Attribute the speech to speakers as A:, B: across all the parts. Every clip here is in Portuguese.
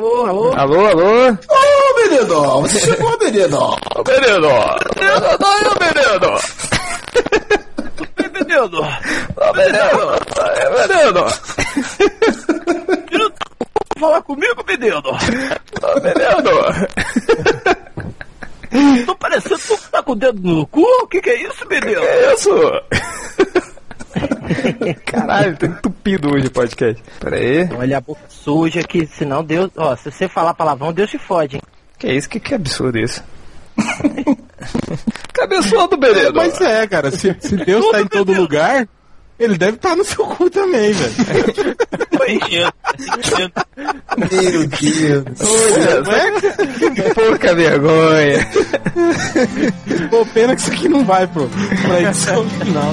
A: Alô, alô?
B: Alô, alô?
C: Ô, menino! Você chegou, menino!
B: Ô, menino! Menino, tá aí, menino!
A: Menino!
B: Ô, menino! Menino!
A: Menino, falar comigo, menino!
B: Ô, menino!
A: Tô parecendo tu que tá com o dedo no cu? O que que é isso, menino?
B: É isso? Caralho, tá entupido hoje o podcast. Pera aí.
A: Olha a boca suja que senão Deus... Ó, se você falar palavrão, Deus te fode, hein?
B: Que isso? Que, que absurdo isso? Cabeçudo, menino!
D: Mas é, cara, se, se Deus tá em todo lugar, ele deve estar no seu cu também, velho.
C: Meu Deus!
B: Olha, pouca vergonha.
D: Pô, pena que isso aqui não vai pro, pra edição final.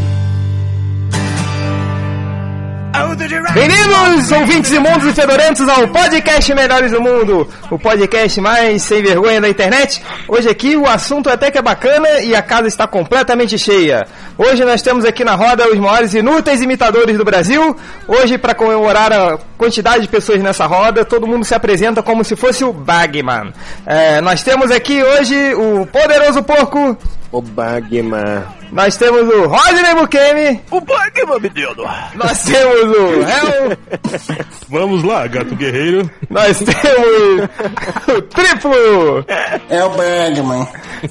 B: Bem-vindos, ouvintes imundos e fedorentos, ao podcast Melhores do Mundo, o podcast mais sem vergonha da internet. Hoje aqui o assunto até que é bacana e a casa está completamente cheia. Hoje nós temos aqui na roda os maiores inúteis imitadores do Brasil. Hoje, para comemorar a quantidade de pessoas nessa roda, todo mundo se apresenta como se fosse o Bagman. É, nós temos aqui hoje o Poderoso Porco,
D: O Bagman.
B: Nós temos o Rodney Bukemi,
A: O bug, meu menino!
B: nós temos o Hel,
D: Vamos lá, gato guerreiro.
B: Nós temos o triplo!
C: É o Bergman.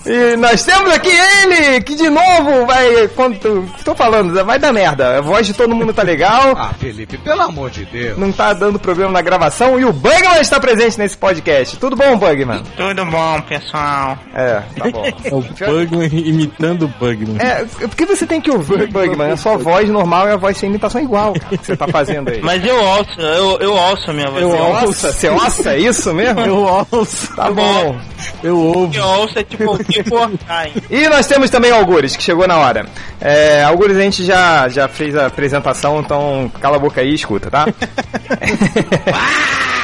B: E nós temos aqui ele, que de novo vai. Quando, tô falando, vai dar merda. A voz de todo mundo tá legal,
E: Ah, Felipe, pelo amor de Deus.
B: não tá dando problema na gravação e o Bugman está presente nesse podcast. Tudo bom, Bugman?
A: Tudo bom, pessoal?
B: É, tá bom.
D: É o Bugman imitando o Bugman.
B: É, por que você tem que ouvir, Bugman? A sua voz normal e a voz sem imitação é igual que você tá fazendo aí.
A: Mas eu ouço, eu, eu ouço a minha voz.
B: Eu
A: eu ouço.
B: você ouça, é isso mesmo?
D: Eu ouço.
B: Tá bom.
D: Eu ouvo.
A: Eu ouço é tipo, tipo, ai.
B: E nós temos também o Algures, que chegou na hora. É, Algures, a gente já, já fez a apresentação, então cala a boca aí e escuta, tá?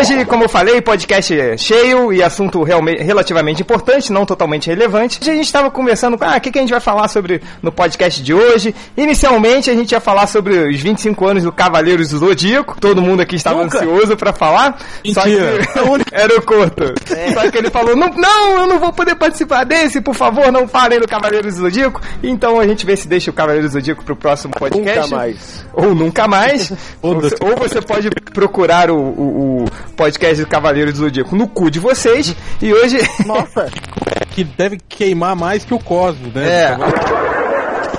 B: Hoje, como eu falei, podcast cheio e assunto realmente, relativamente importante, não totalmente relevante. Hoje a gente estava conversando com, ah, o que, que a gente vai falar sobre no podcast de hoje. Inicialmente a gente ia falar sobre os 25 anos do Cavaleiros do Zodíaco. Todo mundo aqui estava
D: Nunca.
B: ansioso para falar. Só que
D: Mentira.
B: era o Couto. Só que ele falou, não, não, eu não vou poder participar desse, por favor, não falem do Cavaleiros do Zodíaco. Então a gente vê se deixa o Cavaleiros do Zodíaco pro próximo podcast.
D: Nunca mais.
B: Ou nunca mais. ou, você, ou você pode procurar o, o, o podcast do Cavaleiros do Zodíaco no cu de vocês. E hoje.
D: Nossa. Que deve queimar mais que o Cosmo, né?
B: É.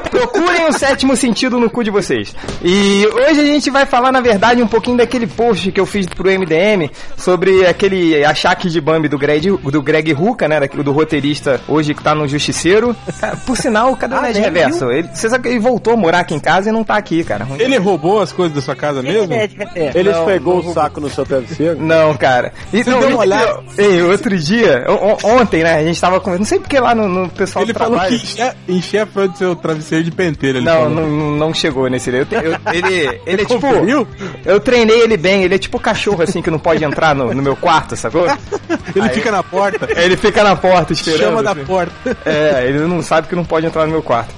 B: Procurem o sétimo sentido no cu de vocês. E hoje a gente vai falar, na verdade, um pouquinho daquele post que eu fiz pro MDM sobre aquele achaque de Bambi do Greg, do Greg Ruca, né? Do roteirista hoje que tá no Justiceiro. Cara, Por sinal, cadê o Ned Reverso? Ele, você sabe que ele voltou a morar aqui em casa e não tá aqui, cara. Ruim.
D: Ele roubou as coisas da sua casa mesmo?
A: É, é,
F: Ele esfregou o saco no seu travesseiro?
B: Não, cara. E,
D: Você
B: não,
D: deu uma olhada?
B: Ei, outro dia, o- o- ontem, né? A gente tava conversando, não sei porque lá no, no pessoal
D: Ele
B: do
D: falou
B: trabalho.
D: que encher, a fã do seu travesseiro de penteiro. Ele
B: Não, não, não chegou nesse. Eu, eu- ele, ele é tipo.
D: conferiu?
B: Eu treinei ele bem, ele é tipo cachorro assim que não pode entrar no, no meu quarto, sacou?
D: Ele
B: Aí-
D: fica na porta,
B: Ele fica na porta esperando.
D: chama da
B: assim.
D: porta.
B: É, ele não sabe que não pode entrar no meu quarto.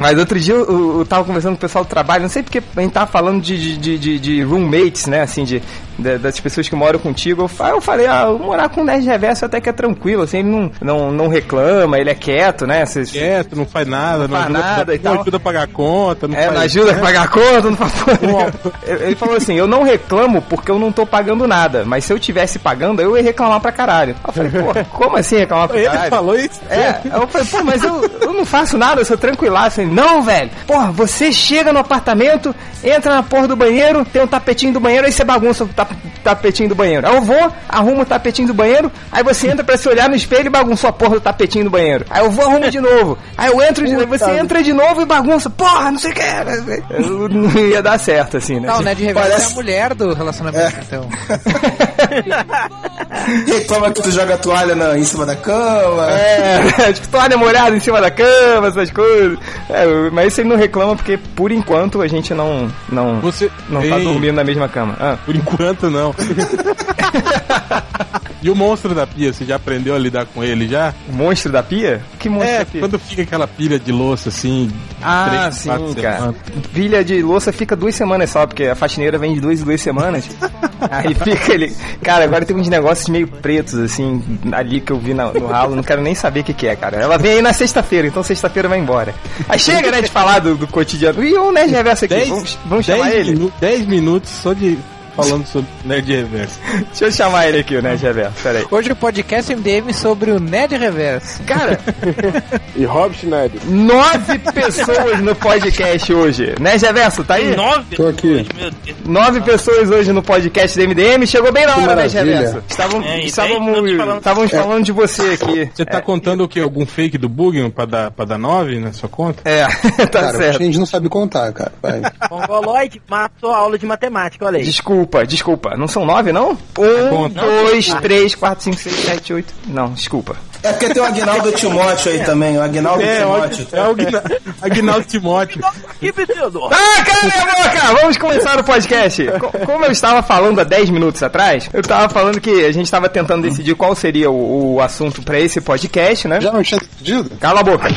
B: Mas outro dia eu, eu, eu tava conversando com o pessoal do trabalho, não sei porque a gente tava falando de, de, de, de roommates, né? Assim, de- das pessoas que moram contigo. Eu, fa- eu falei, ah, eu morar com o Nerd Reverso até que é tranquilo, assim, ele não, não, não reclama, ele é quieto, né? Vocês-
D: Quieto, não faz nada, não,
B: faz
D: ajuda,
B: nada e
D: não
B: tal.
D: ajuda a pagar a conta, não
B: É,
D: faz
B: não ajuda a pagar a conta, não faz Ele falou assim: eu não reclamo porque eu não tô pagando nada, mas se eu tivesse pagando, eu ia reclamar pra caralho. Eu falei, pô, como assim reclamar pra
D: Ele
B: caralho?
D: falou isso?
B: É, eu falei, pô, mas eu, eu não faço nada, eu sou tranquilaço. Ele, não, velho, porra, você chega no apartamento, entra na porra do banheiro, tem um tapetinho do banheiro, aí você bagunça o tap- tapetinho do banheiro. Aí eu vou, arrumo o tapetinho do banheiro, aí você entra pra se olhar no espelho e bagunçou a porra do tapetinho do banheiro. Aí eu vou, arrumo de novo. Aí eu entro, de, você entra de novo e bagunça, porra, não sei o que. Eu não ia dar certo, assim, né?
E: Não, o Ned Reverso é a mulher do relacionamento, então.
C: Reclama que tu joga a toalha na, em cima da cama.
B: É, tipo, toalha molhada em cima da cama, essas coisas. É, mas isso ele não reclama porque, por enquanto, a gente não, não,
D: Você.
B: não tá
D: Ei,
B: dormindo na mesma cama. Ah.
D: Por enquanto, não. e o monstro da pia, você já aprendeu a lidar com ele já?
B: O monstro da pia? Que monstro
D: É,
B: da pia?
D: quando fica aquela pilha de louça assim.
B: Ah,
D: três,
B: sim, cara.
D: semanas.
B: Pilha de louça fica duas semanas só, porque a faxineira vem de duas em duas semanas. Aí fica ele. Cara, agora tem uns negócios meio pretos, assim, ali que eu vi na- no ralo, não quero nem saber o que, que é, cara. Ela vem aí na sexta-feira, então sexta-feira vai embora. Aí chega, né, de falar do, do cotidiano. E o Nerd Reverso aqui,
D: Dez-
B: vamos, vamos chamar
D: dez
B: ele?
D: minu- dez minutos só de falando sobre Nerd Reverso.
B: Deixa eu chamar ele aqui, o Nerd Reverso, peraí.
E: Hoje o podcast MDM sobre o Ned Reverso.
B: Cara,
F: E Hobbit Schneider.
B: nove pessoas no podcast hoje. Nerd Reverso, tá aí?
G: Nove?
F: Tô aqui.
B: Nove pessoas hoje no podcast do MDM. Chegou bem na hora, né,
F: maravilha.
B: Reverso? Estávamos,
G: É,
B: estávamos,
G: minutos falando-
B: estávamos falando de você aqui.
D: Você tá contando o que? Algum fake do Bugman pra dar, pra dar 9 na sua conta?
B: É, tá
F: Cara, a
B: certo.
F: gente não sabe contar, cara. Vai.
A: Mongoloide matou a aula de matemática, olha aí.
B: Desculpa, desculpa. Não são nove, não? Um,
D: conta.
B: dois, três, quatro, cinco, seis, sete, oito. Não, desculpa.
C: É porque tem o Agnaldo Timóteo aí também. O Agnaldo
D: É,
C: Timóteo.
D: é o Agna- Agnaldo Timóteo.
B: Ah, cala minha boca! Vamos começar o podcast. Co- Como eu estava falando há 10 minutos atrás, eu estava falando que a gente estava tentando decidir qual seria o, o assunto para esse podcast, né?
F: Já não tinha pedido?
B: Cala a boca.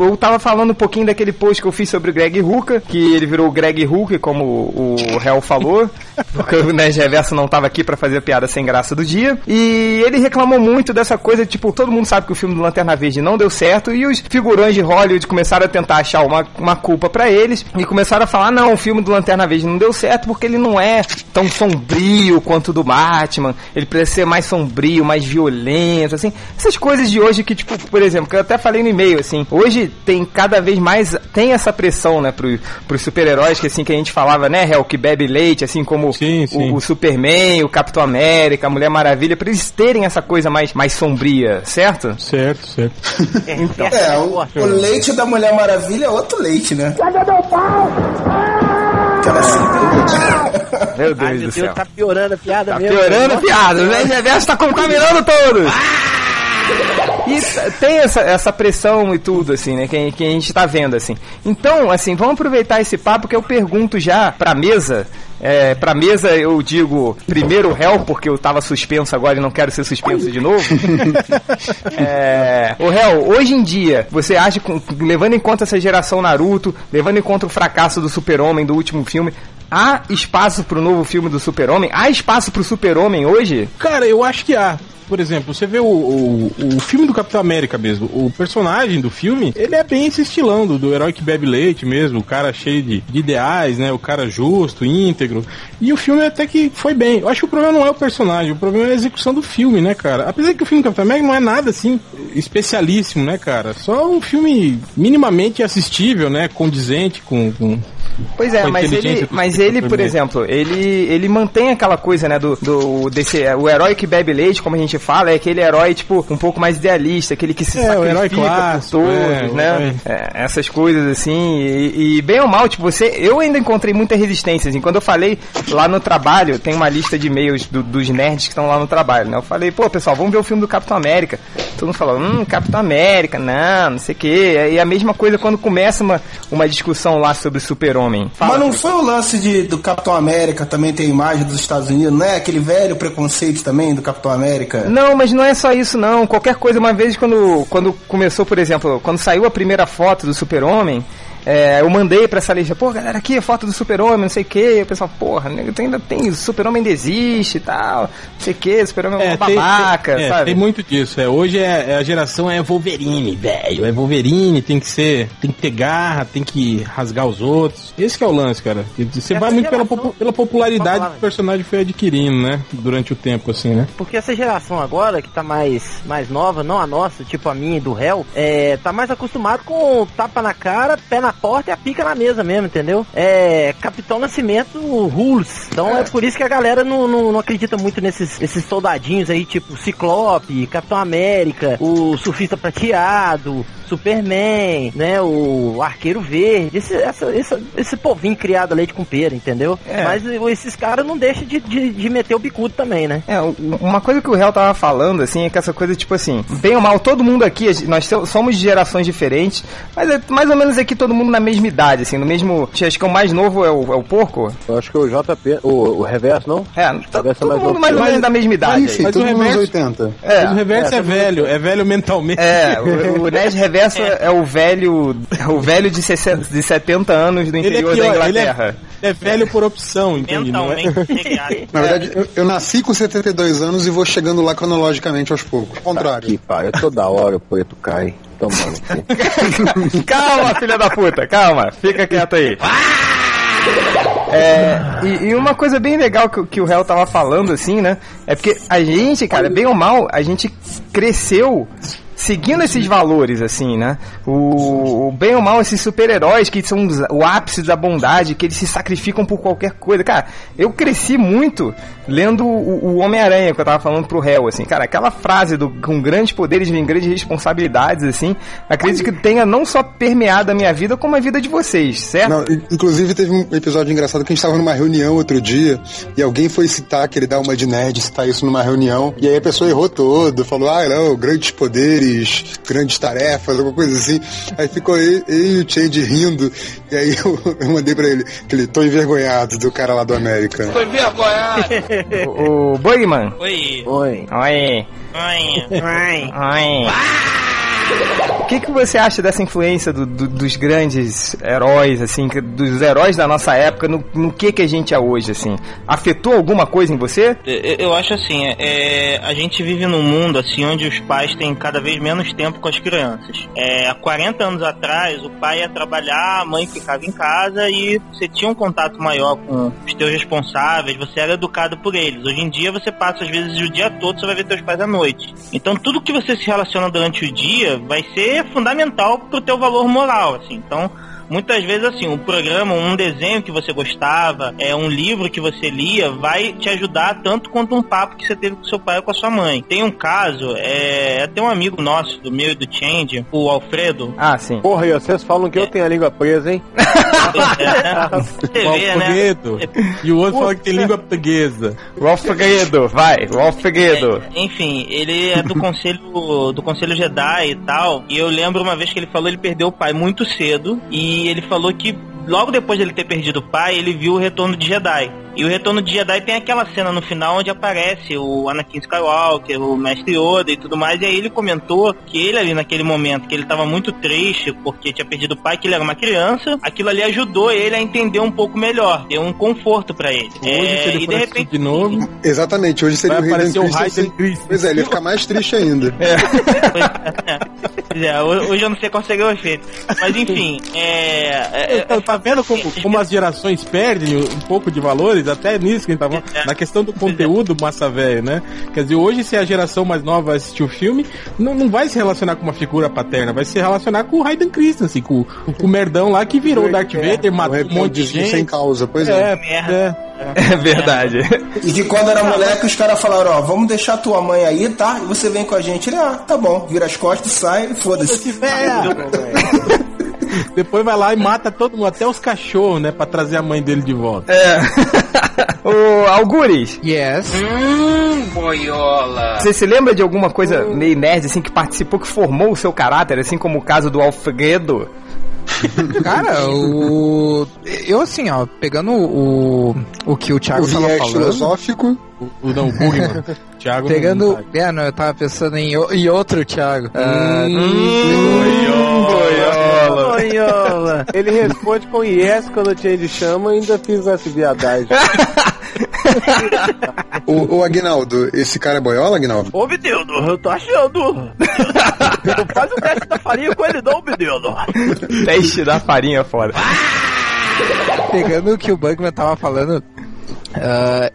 B: Eu tava falando um pouquinho daquele post que eu fiz sobre o Greg Hooker, que ele virou o Greg Hooker, como o Hell falou, porque o Nerd Reverso não tava aqui pra fazer a piada sem graça do dia. E ele reclamou muito dessa coisa, tipo, todo mundo sabe que o filme do Lanterna Verde não deu certo, e os figurões de Hollywood começaram a tentar achar uma, uma culpa pra eles, e começaram a falar, não, o filme do Lanterna Verde não deu certo porque ele não é tão sombrio quanto o do Batman, ele precisa ser mais sombrio, mais violento, assim. Essas coisas de hoje que, tipo, por exemplo, que eu até falei no e-mail, assim, hoje tem cada vez mais, tem essa pressão, né, pro, pros super-heróis, que assim, que a gente falava, né, Hel, que bebe leite, assim como
D: Sim, sim.
B: O, o Superman, o Capitão América, a Mulher Maravilha, pra eles terem essa coisa mais, mais sombria, certo?
D: Certo, certo.
B: Então,
C: É, o, o leite da Mulher Maravilha é outro leite, né? Aquela assim,
B: meu Deus
A: Ai,
B: do
A: meu
B: céu.
A: Deus, tá piorando a piada
B: Tá
A: mesmo.
B: piorando a piada, o Nerd Reverso tá contaminando todos. E tem essa, essa pressão e tudo, assim, né? Que, que a gente tá vendo, assim. Então, assim, vamos aproveitar esse papo que eu pergunto já pra mesa. É, pra mesa eu digo primeiro o réu, porque eu tava suspenso agora e não quero ser suspenso de novo. é, o réu, hoje em dia, você acha, levando em conta essa geração Naruto, levando em conta o fracasso do Super-Homem do último filme, há espaço pro novo filme do Super-Homem? Há espaço pro Super-Homem hoje?
D: Cara, eu acho que há. Por exemplo, você vê o, o, o filme do Capitão América mesmo, o personagem do filme, ele é bem esse estilão do, do herói que bebe leite mesmo, o cara cheio de, de ideais, né? O cara justo, íntegro. E o filme até que foi bem. Eu acho que o problema não é o personagem, o problema é a execução do filme, né, cara? Apesar que o filme do Capitão América não é nada assim especialíssimo, né, cara? Só um filme minimamente assistível, né? Condizente com. com
B: Pois é, mas ele, mas ele, por exemplo, ele, ele mantém aquela coisa, né, do, do desse, é, o herói que bebe leite, como a gente fala, é aquele herói, tipo, um pouco mais idealista, aquele que se
D: É,
B: sacrifica
D: clássico,
B: por todos,
D: é,
B: né, É, essas coisas assim, e, e bem ou mal, tipo, você, eu ainda encontrei muita resistência, assim, quando eu falei lá no trabalho, tem uma lista de e-mails do- dos nerds que estão lá no trabalho, né, eu falei, pô, pessoal, vamos ver o filme do Capitão América, todo mundo falou, hum, Capitão América, não, não sei o que, e a mesma coisa quando começa uma, uma discussão lá sobre super-homem.
C: Mas não foi o lance de, do Capitão América também ter a imagem dos Estados Unidos, não é? Aquele velho preconceito também do Capitão América?
B: Não, mas não é só isso não. Qualquer coisa, uma vez quando, quando começou, por exemplo, quando saiu a primeira foto do Super-Homem, é, eu mandei pra essa lista, pô, galera, aqui a foto do Super-Homem, não sei o que. E o pessoal, porra, nego, ainda tem, o Super-Homem ainda existe e tal, não sei o que, Super-Homem é, uma
D: tem-
B: babaca,
D: tem, é,
B: sabe?
D: tem muito disso. É. Hoje é, é a geração é Wolverine, velho. É Wolverine, tem que ser. Tem que ter garra, tem que rasgar os outros. Esse que é o lance, cara. Você
A: Essa
D: vai muito pela,
A: geração-
D: popu- pela popularidade
A: falar,
D: que o personagem foi adquirindo, né? Durante o tempo, assim, né?
A: Porque essa geração agora, que tá mais, mais nova, não a nossa, tipo a minha e do réu, é, tá mais acostumado com tapa na cara, pé na na porta e a pica na mesa mesmo, entendeu? É Capitão Nascimento rules. Então é, por isso que a galera não, não, não acredita muito nesses esses soldadinhos aí, tipo Ciclope, Capitão América, o Surfista Prateado, Superman, né? O Arqueiro Verde, esse, essa, essa- esse povinho criado a leite com pera, entendeu?
B: É.
A: Mas esses caras não deixam de, de, de meter o bicudo também, né?
B: É, uma coisa que o Réu tava falando, assim, é que essa coisa, tipo assim, bem ou mal, todo mundo aqui, nós so- somos de gerações diferentes, mas é mais ou menos aqui todo mundo na mesma idade, assim, no mesmo. Acho que o mais novo é o, é o porco?
F: Eu acho que o JP, o, o reverso, não?
B: É, to-
F: Reverso é
B: todo
F: mais
B: mundo
F: novo
B: mais ou
F: eu.
B: menos da mesma idade.
F: Mas,
B: aí.
D: Mas
F: todo
D: o
F: mundo
D: reverso-
F: 80.
B: É,
D: Mas o reverso é, velho, é velho mentalmente.
B: É, o, o Nerd Reverso é. o velho, o velho de, 60, de 70 anos do
D: Ele é
B: interior
D: pior,
B: da
D: ele é,
B: Inglaterra.
D: é velho por opção, entende? Não é?
G: Mentalmente.
F: Na verdade, eu, eu nasci com 72 anos e vou chegando lá cronologicamente aos poucos. Ao contrário.
H: Que pariu, toda hora o preto cai. Tomando.
B: calma, filha da puta, calma, fica quieto aí. É, e, e uma coisa bem legal que, o- que o Hell tava falando, assim, né? É porque a gente, cara, bem ou mal, a gente cresceu seguindo esses valores, assim, né? O, o bem ou mal, esses super-heróis que são o ápice da bondade, que eles se sacrificam por qualquer coisa. Cara, eu cresci muito lendo o, o Homem-Aranha, que eu tava falando pro Hell, assim. Cara, aquela frase do com grandes poderes vem grandes responsabilidades, assim, acredito que tenha não só permeado a minha vida, como a vida de vocês, certo?
F: Não, in- inclusive teve um episódio engraçado que a gente estava numa reunião outro dia e alguém foi citar que ele dá uma de nerd, citar isso numa reunião, e aí a pessoa errou todo, falou, ah, não, grandes poderes, grandes tarefas, alguma coisa assim. Aí ficou eu, eu e o Change rindo, e aí eu, eu mandei pra ele, aquele tô envergonhado do cara lá do América.
B: O, o Bugman.
G: Oi.
H: Oi.
B: Oi.
G: Oi.
A: Ai.
B: Oi. O que, que você acha dessa influência do- do- dos grandes heróis, assim, dos heróis da nossa época, no, no que que a gente é hoje, assim? Afetou alguma coisa em você?
G: Eu, eu acho assim, é, a gente vive num mundo assim onde os pais têm cada vez menos tempo com as crianças. É, há 40 anos atrás, o pai ia trabalhar, a mãe ficava em casa e você tinha um contato maior com os teus responsáveis, você era educado por eles. Hoje em dia você passa às vezes o dia todo, você vai ver teus pais à noite. Então tudo que você se relaciona durante o dia vai ser fundamental pro teu valor moral, assim. Então Muitas vezes, assim, um programa, um desenho que você gostava, é um livro que você lia, vai te ajudar tanto quanto um papo que você teve com seu pai ou com a sua mãe. Tem um caso, é até um amigo nosso, do meu e do Change, o Alfredo.
B: Ah, sim.
H: Porra, e vocês falam que eu tenho a língua presa, hein?
D: O
G: né?
D: Alfredo. E o outro fala que tem língua portuguesa.
B: Rolf Figueiredo, vai, Rolf Figueiredo.
G: Enfim, ele é do conselho do conselho Jedi e tal. E eu lembro uma vez que ele falou ele perdeu o pai muito cedo e ele falou que logo depois dele ter perdido o pai, ele viu o retorno de Jedi. E o retorno de Jedi tem aquela cena no final onde aparece o Anakin Skywalker, o Mestre Yoda e tudo mais. E aí ele comentou que ele ali naquele momento, que ele tava muito triste porque tinha perdido o pai, que ele era uma criança, aquilo ali ajudou ele a entender um pouco melhor, deu um conforto pra ele.
D: Hoje,
G: É,
D: se ele
G: e
D: for
G: de repente
D: de novo,
F: Exatamente, hoje seria
D: vai
F: o Hayden Christensen.
D: Christensen.
F: Pois é, ele ia ficar mais triste ainda.
G: Pois é, ho- hoje eu não sei qual seria o efeito. Mas enfim, é. é-
D: Tá, tá vendo como, como as gerações perdem um pouco de valores? Até nisso que a gente tava
G: É.
D: na questão do conteúdo massa velho, né? Quer dizer, hoje se a geração mais nova assistir o filme, não, não vai se relacionar com uma figura paterna, vai se relacionar com o Hayden Christensen, com, com o merdão lá que virou o Darth Vader, matou um monte de gente.
F: sem causa, pois é.
D: É,
G: Merda.
D: é.
B: É verdade.
C: E que quando era moleque, os caras falaram, ó, vamos deixar tua mãe aí, tá? E você vem com a gente. Ele, ah, tá bom, vira as costas, sai e foda-se.
D: Depois vai lá e mata todo mundo, até os cachorros, né? Pra trazer a mãe dele de volta.
B: É. o Algures,
E: Yes.
B: você se lembra de alguma coisa meio nerd, assim, que participou, que formou o seu caráter, assim como o caso do Alfredo?
E: Cara, o. Eu assim, ó, pegando o. O que o Thiago
F: O
E: tava
F: viés
E: falando.
F: filosófico.
D: O, não, o Bugman. Thiago
E: Pegando.
D: não,
E: É, não, eu tava pensando em, o- em outro Thiago. Ah,
B: Boiola.
H: Ele responde com yes quando o Change chama e ainda fiz essa viadagem.
F: O, o Agnaldo, esse cara é boiola, Agnaldo?
A: Ô, menino, eu tô achando. Faz o teste da farinha com ele não, menino.
B: Teste da farinha fora.
E: pegando o que o Bugman tava falando, ah,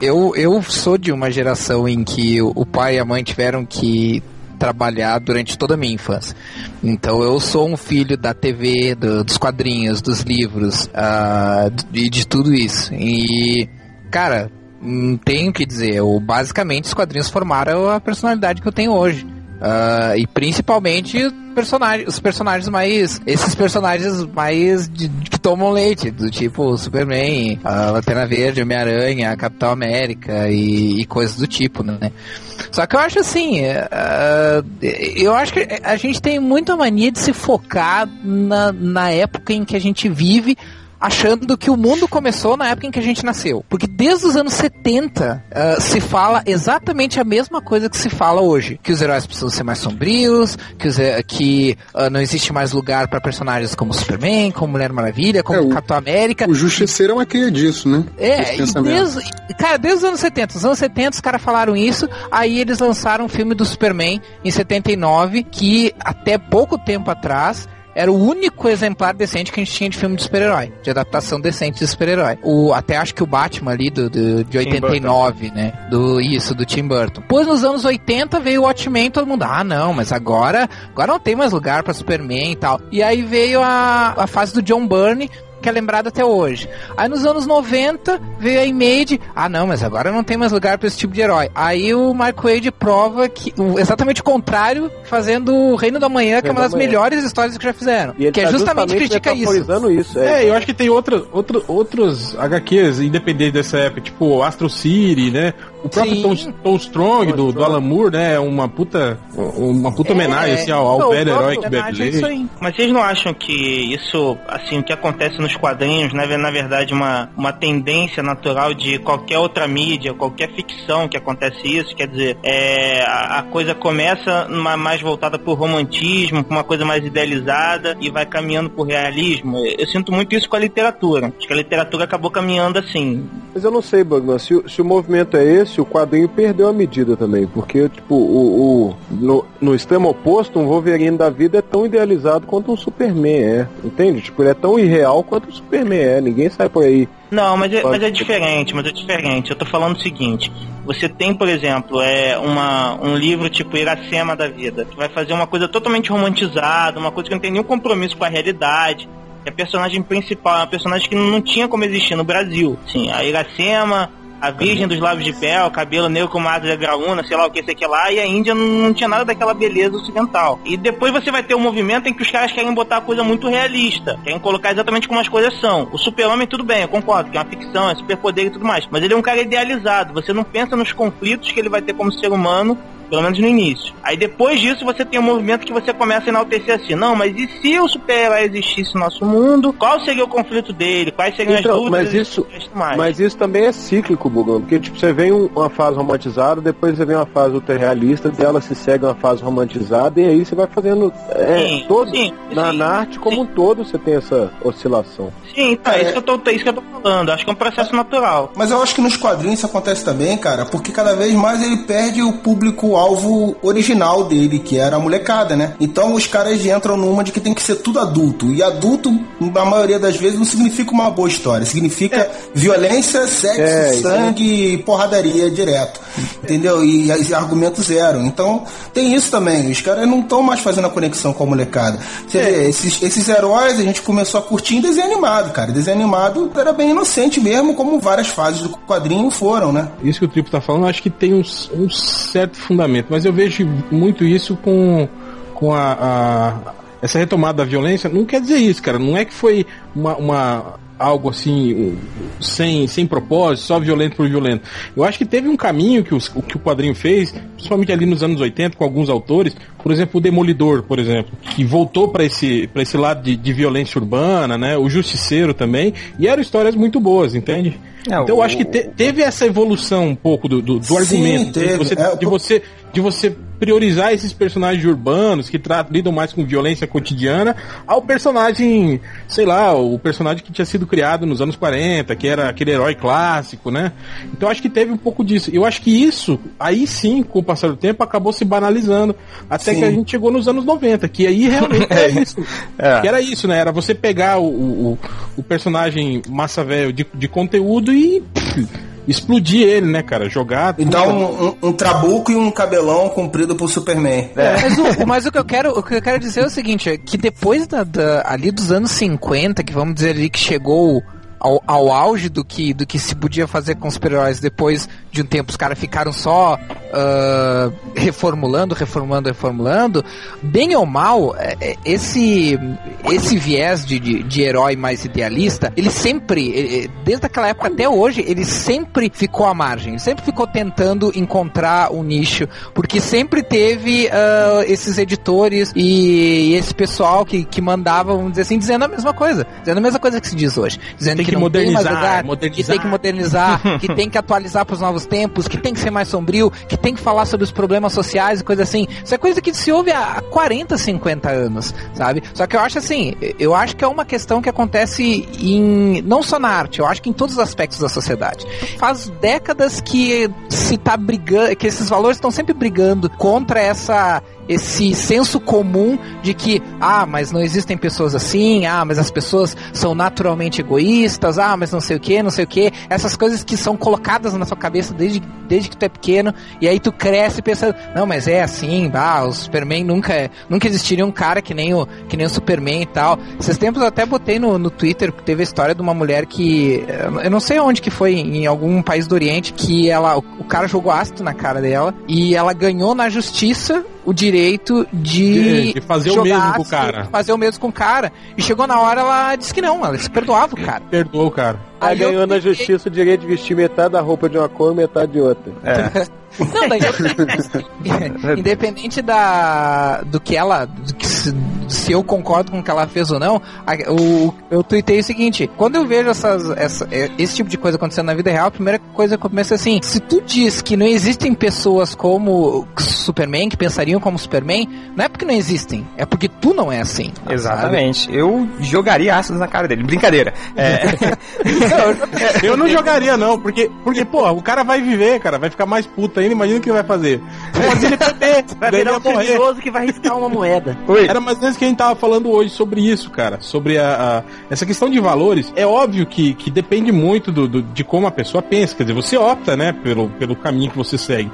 E: eu, eu sou de uma geração em que o pai e a mãe tiveram que trabalhar durante toda a minha infância. Então eu sou um filho da TV, do- dos quadrinhos, dos livros ah, e de tudo isso. E, cara, não tenho o que dizer. Eu, basicamente, os quadrinhos formaram a personalidade que eu tenho hoje. Ah, e principalmente personagem, os personagens mais. Esses personagens mais de- que tomam leite, do tipo Superman, a Lanterna Verde, Homem-Aranha, Capitão América e, e coisas do tipo, né? Só que eu acho assim, ah, eu acho que a gente tem muita mania de se focar na, na época em que a gente vive achando que o mundo começou na época em que a gente nasceu. Porque desde os anos 70 ah, se fala exatamente a mesma coisa que se fala hoje. Que os heróis precisam ser mais sombrios, que, os que ah, não existe mais lugar para personagens como Superman, como Mulher Maravilha, como
F: É, o-
E: Capitão América.
F: O Justiceiro é uma cria disso, né?
E: É, desde, cara, desde os anos 70. Os anos 70 os caras falaram isso, aí eles lançaram um filme do Superman em 79, que até pouco tempo atrás era o único exemplar decente que a gente tinha de filme de super-herói, de adaptação decente de super-herói. O Até acho que o Batman ali do, do- de 89, né? Do, isso, do Tim Burton. Depois nos anos 80 veio o Watchmen todo mundo, ah não, mas agora, agora não tem mais lugar pra Superman e tal. E aí veio a, a fase do John Byrne, que é lembrado até hoje. Aí nos anos 90 veio a Image, ah não, mas agora não tem mais lugar para esse tipo de herói. Aí o Mark Wade prova que o- exatamente o contrário, fazendo o Reino da Manhã, que é uma das
H: da Manhã.
E: melhores histórias que já fizeram.
H: E ele
E: que é
H: tá
E: justamente critica isso.
H: isso.
D: É, eu acho que tem outra, outra, outros HQs independentes dessa época, tipo Astro City, né? O próprio. Tom, Tom Strong, do, do Alan Moore, né? É uma puta, uma puta homenagem assim, ao, ao
E: Não,
D: velho herói que bebe
E: é.
G: Mas vocês não acham que isso, assim, o que acontece nos quadrinhos, né, na verdade, uma, uma tendência natural de qualquer outra mídia, qualquer ficção que acontece isso? Quer dizer, é, a, a coisa começa numa, mais voltada pro romantismo, pra uma coisa mais idealizada e vai caminhando pro realismo. Eu, eu sinto muito isso com a literatura. Acho que a literatura acabou caminhando assim.
H: Mas eu não sei, Bugman, se, se o movimento é esse, o quadrinho perdeu a medida também. Porque, tipo, o, o- no, no extremo oposto, um Wolverine da vida é tão idealizado quanto um Superman é. Entende? Tipo, ele é tão irreal quanto o Superman é. Ninguém sai por aí.
G: Não, mas é, mas é diferente, mas é diferente. Eu tô falando o seguinte, você tem, por exemplo, é uma, um livro tipo Iracema da vida, que vai fazer uma coisa totalmente romantizada, uma coisa que não tem nenhum compromisso com a realidade. E a personagem principal é uma personagem que não tinha como existir no Brasil. Sim, a Iracema, a Virgem dos Lábios de Pel, cabelo negro como asa de graúna, sei lá o que, sei que lá, e a Índia não, não tinha nada daquela beleza ocidental. E depois você vai ter um movimento em que os caras querem botar a coisa muito realista, querem colocar exatamente como as coisas são. O super-homem, tudo bem, eu concordo, que é uma ficção, é superpoder e tudo mais, mas ele é um cara idealizado, você não pensa nos conflitos que ele vai ter como ser humano pelo menos no início. Aí depois disso você tem um movimento que você começa a enaltecer assim, não, mas e se o super-herói existisse no nosso mundo? Qual seria o conflito dele? Quais seriam
H: Então,
G: as dúvidas?
H: mas isso-? Mas isso também é cíclico, Bugman. Porque, tipo, você vem um- uma fase romantizada, depois você vem uma fase ultra realista, dela se segue uma fase romantizada, e aí você vai fazendo. É,
G: Sim,
H: todo,
G: sim,
H: na,
G: sim,
H: na arte como um todo você tem essa oscilação.
G: Sim, tá, isso, que eu tô, isso que eu tô falando. Acho que é um processo natural.
C: Mas eu acho que nos quadrinhos isso acontece também, cara, porque cada vez mais ele perde o público-alvo original dele, que era a molecada, né? Então os caras entram numa de que tem que ser tudo adulto. E adulto, na maioria das vezes, não significa uma boa história. Significa violência, sexo,
H: É,
C: sangue e porradaria direto. Entendeu? E, e argumento zero. Então tem isso também. Os caras não estão mais fazendo a conexão com a molecada. Você vê, esses, esses heróis a gente começou a curtir em desenho animado, cara. Desenho animado era bem inocente mesmo, como várias fases do quadrinho foram, né?
D: Isso que o Tripo tá falando, acho que tem um, um certo fundamento, mas eu vejo muito isso com, com a, a- essa retomada da violência. Não quer dizer isso, cara. Não é que foi uma, uma- algo assim sem, sem propósito, só violento por violento. Eu acho que teve um caminho que, os- o que o quadrinho fez, principalmente ali nos anos 80 com alguns autores, por exemplo, o Demolidor, por exemplo, que voltou para esse esse lado de, de violência urbana, né? O Justiceiro também, e eram histórias muito boas, entende?
B: É,
D: então eu
B: o-
D: acho que te- teve essa evolução um pouco do, do, do
C: Sim,
D: argumento, de
C: teve.
D: você,
C: É,
D: de você de você priorizar esses personagens urbanos que tratam, lidam mais com violência cotidiana ao personagem, sei lá, o personagem que tinha sido criado nos anos 40, que era aquele herói clássico, né? Então acho que teve um pouco disso. Eu acho que isso, aí sim, com o passar do tempo, acabou se banalizando. Até
C: Sim.
D: que a gente chegou nos anos 90, que aí realmente era isso.
B: É.
D: Que era isso, né? Era você pegar o, o, o personagem massa velho de, de conteúdo e pff, explodir ele, né, cara? Jogar.
C: E dá um, um, um trabuco e um cabelão comprido pro Superman.
E: Mas, o, mas o que eu quero, o que eu quero dizer é o seguinte, é que depois da, da- ali dos anos 50, que vamos dizer ali que chegou ao, ao auge do que, do que se podia fazer com super-heróis, depois de um tempo os caras ficaram só ah, reformulando, reformulando, reformulando, bem ou mal, é- é- esse, esse viés de, de, de herói mais idealista, ele sempre, eh, desde aquela época até hoje, ele sempre ficou à margem, sempre ficou tentando encontrar um nicho, porque sempre teve ah, esses editores e, e esse pessoal que, que mandava, vamos dizer assim, dizendo a mesma coisa, dizendo a mesma coisa que se diz hoje, dizendo
D: Tem
E: que,
D: que
E: não tem mais
D: modernizar,
E: lugar, que
D: modernizar.
E: tem que modernizar, que tem que atualizar para os novos tempos, que tem que ser mais sombrio, que tem que falar sobre os problemas sociais e coisa assim. Isso é coisa que se ouve há 40, 50 anos, sabe? Só que eu acho assim, eu acho que é uma questão que acontece em não só na arte, eu acho que em todos os aspectos da sociedade. Faz décadas que se tá brigando, que esses valores estão sempre brigando contra essa esse senso comum de que, ah, mas não existem pessoas assim, ah, mas as pessoas são naturalmente egoístas, ah, mas não sei o que, não sei o que, essas coisas que são colocadas na sua cabeça desde, desde que tu é pequeno, e aí tu cresce pensando, não, mas é assim, ah, o Superman nunca, nunca existiria um cara que nem o, que nem o Superman e tal. Esses tempos eu até botei no, no Twitter, teve a história de uma mulher que, eu não sei onde que foi, em algum país do Oriente, que ela, o, o cara jogou ácido na cara dela, e ela ganhou na justiça o direito de,
D: De- fazer o
E: jogar
D: mesmo com o cara.
E: Fazer o mesmo com o cara. E chegou na hora, ela disse que não, ela se perdoava o cara.
D: Perdoou, cara.
H: Aí
E: Aí
H: ganhou na
E: fiquei-
H: justiça o direito de vestir metade da roupa de uma cor e metade de outra.
E: Não, daí eu, independente da do que ela, do que se, se eu concordo com o que ela fez ou não, a- o, eu tuitei o seguinte: quando eu vejo essas, essa, é, esse tipo de coisa acontecendo na vida real, a primeira coisa que eu começo é assim: se tu diz que não existem pessoas como Superman que pensariam como Superman, não é porque não existem, é porque tu não é assim. sabe?
B: Exatamente. Eu jogaria ácidos na cara dele. Brincadeira. É,
D: Eu não jogaria, não, porque, porque, pô, o cara vai viver, cara, vai ficar mais puta ainda, imagina o que ele vai fazer. Pode ele perder,
A: Vai virar um criminoso que vai riscar uma moeda.
B: Oi.
D: Era mais ou menos que a gente tava falando hoje sobre isso, cara. Sobre a, a- essa questão de valores. É óbvio que, que depende muito do, do- de como a pessoa pensa. Quer dizer, você opta, né, pelo, pelo caminho que você segue.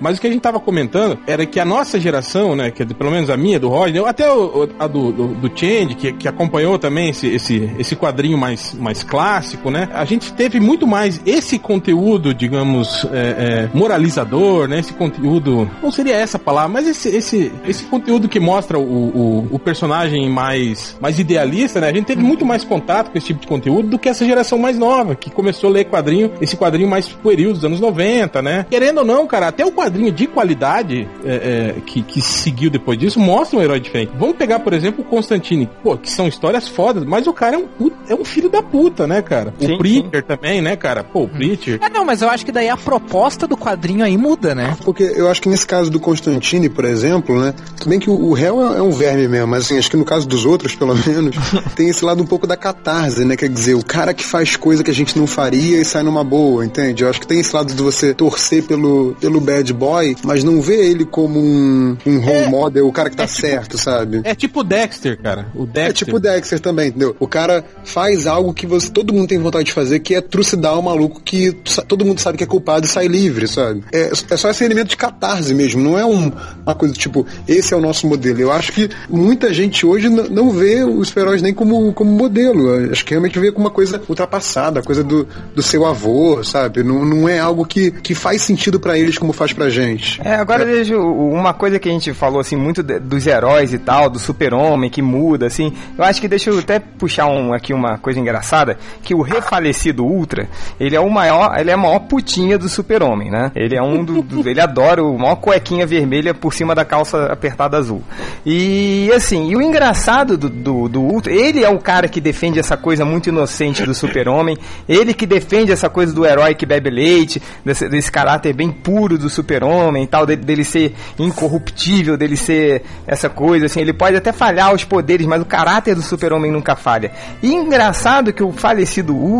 D: Mas o que a gente tava comentando era que a nossa geração, né, quer dizer, pelo menos a minha, do Roger, até o, o- a do, do, do Change, que, que acompanhou também esse, esse, esse quadrinho mais, mais clássico, né? A gente teve muito mais esse conteúdo, digamos, é, é, moralizador, né? Esse conteúdo. Não seria essa palavra, mas esse, esse, esse conteúdo que mostra o, o, o personagem mais, mais idealista, né? A gente teve muito mais contato com esse tipo de conteúdo do que essa geração mais nova, que começou a ler quadrinho, esse quadrinho mais pueril dos anos 90, né? Querendo ou não, cara, até o quadrinho de qualidade é, é, que, que seguiu depois disso mostra um herói diferente. Vamos pegar, por exemplo, o Constantine, pô, que são histórias fodas, mas o cara é um, é um filho da puta, né, cara?
B: Sim,
D: o Preacher também, né, cara? Pô, o Preacher.
E: É, não, mas eu acho que daí a proposta do quadrinho aí muda, né?
F: Porque eu acho que nesse caso do Constantine, por exemplo, né? Tudo bem que o, o réu é, é um verme mesmo, mas assim, acho que no caso dos outros, pelo menos, tem esse lado um pouco da catarse, né? Quer dizer, o cara que faz coisa que a gente não faria e sai numa boa, entende? Eu acho que tem esse lado de você torcer pelo, pelo bad boy, mas não ver ele como um, um role model, o cara que tá certo, sabe?
D: É tipo o Dexter, cara. O Dexter.
F: É tipo o Dexter também, entendeu? O cara faz algo que você, todo mundo tem vontade de fazer, que é trucidar o maluco que todo mundo sabe que é culpado e sai livre, sabe? É, é só esse elemento de catarse mesmo, não é um- uma coisa tipo, esse é o nosso modelo. Eu acho que muita gente hoje não vê os super-heróis nem como, como modelo. Eu Acho que realmente vê como uma coisa ultrapassada, coisa do, do seu avô, sabe? Não, não é algo que, que faz sentido pra eles como faz pra gente.
B: É, agora vejo uma coisa que a gente falou assim muito de- dos heróis e tal, do super-homem que muda assim. Eu acho que deixa eu até puxar um, aqui uma coisa engraçada, que o refalecido Ultra, ele é o maior, ele é a maior putinha do super-homem, né? Ele é um do, do- ele adora o maior cuequinha vermelha por cima da calça apertada azul. E assim, e o engraçado do, do, do Ultra, ele é o cara que defende essa coisa muito inocente do super-homem, ele que defende essa coisa do herói que bebe leite, desse, desse caráter bem puro do super-homem e tal, dele, dele ser incorruptível, dele ser essa coisa, assim, ele pode até falhar os poderes, mas o caráter do super-homem nunca falha. E engraçado que o falecido Ultra,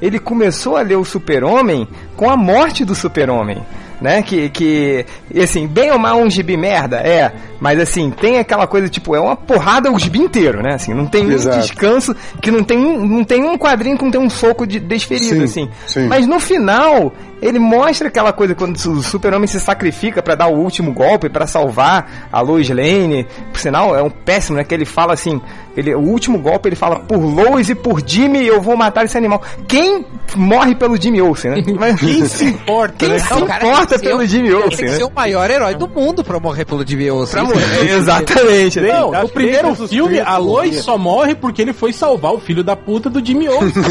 B: ele começou a ler o super-homem com a morte do super-homem. Né? Que, que e assim, bem ou mal um gibi merda, é. Mas assim, tem aquela coisa, tipo, é uma porrada o gibi inteiro, né? Assim, não tem um
F: Exato.
B: descanso, que não tem um, não tem um quadrinho que não tem um soco de desferido,
F: Sim,
B: assim.
F: sim.
B: Mas no final, ele mostra aquela coisa quando o super-homem se sacrifica pra dar o último golpe, pra salvar a Lois Lane. Por sinal, é um péssimo, né? Que ele fala assim, ele, o último golpe ele fala, por Lois e por Jimmy eu vou matar esse animal. Quem morre pelo Jimmy Olsen, né? Mas,
D: Quem se importa,
B: quem
D: né?
B: se importa
E: ser
B: pelo
E: o-
B: Jimmy
E: Tem
B: Olsen,
E: que
B: né?
E: ser o maior herói do mundo pra morrer pelo Jimmy Olsen.
B: Pra morrer. Exatamente. né?
D: Não, no primeiro filme, a
H: 30
D: Lois
H: morria.
D: só morre porque ele foi salvar o filho da puta do Jimmy Olsen.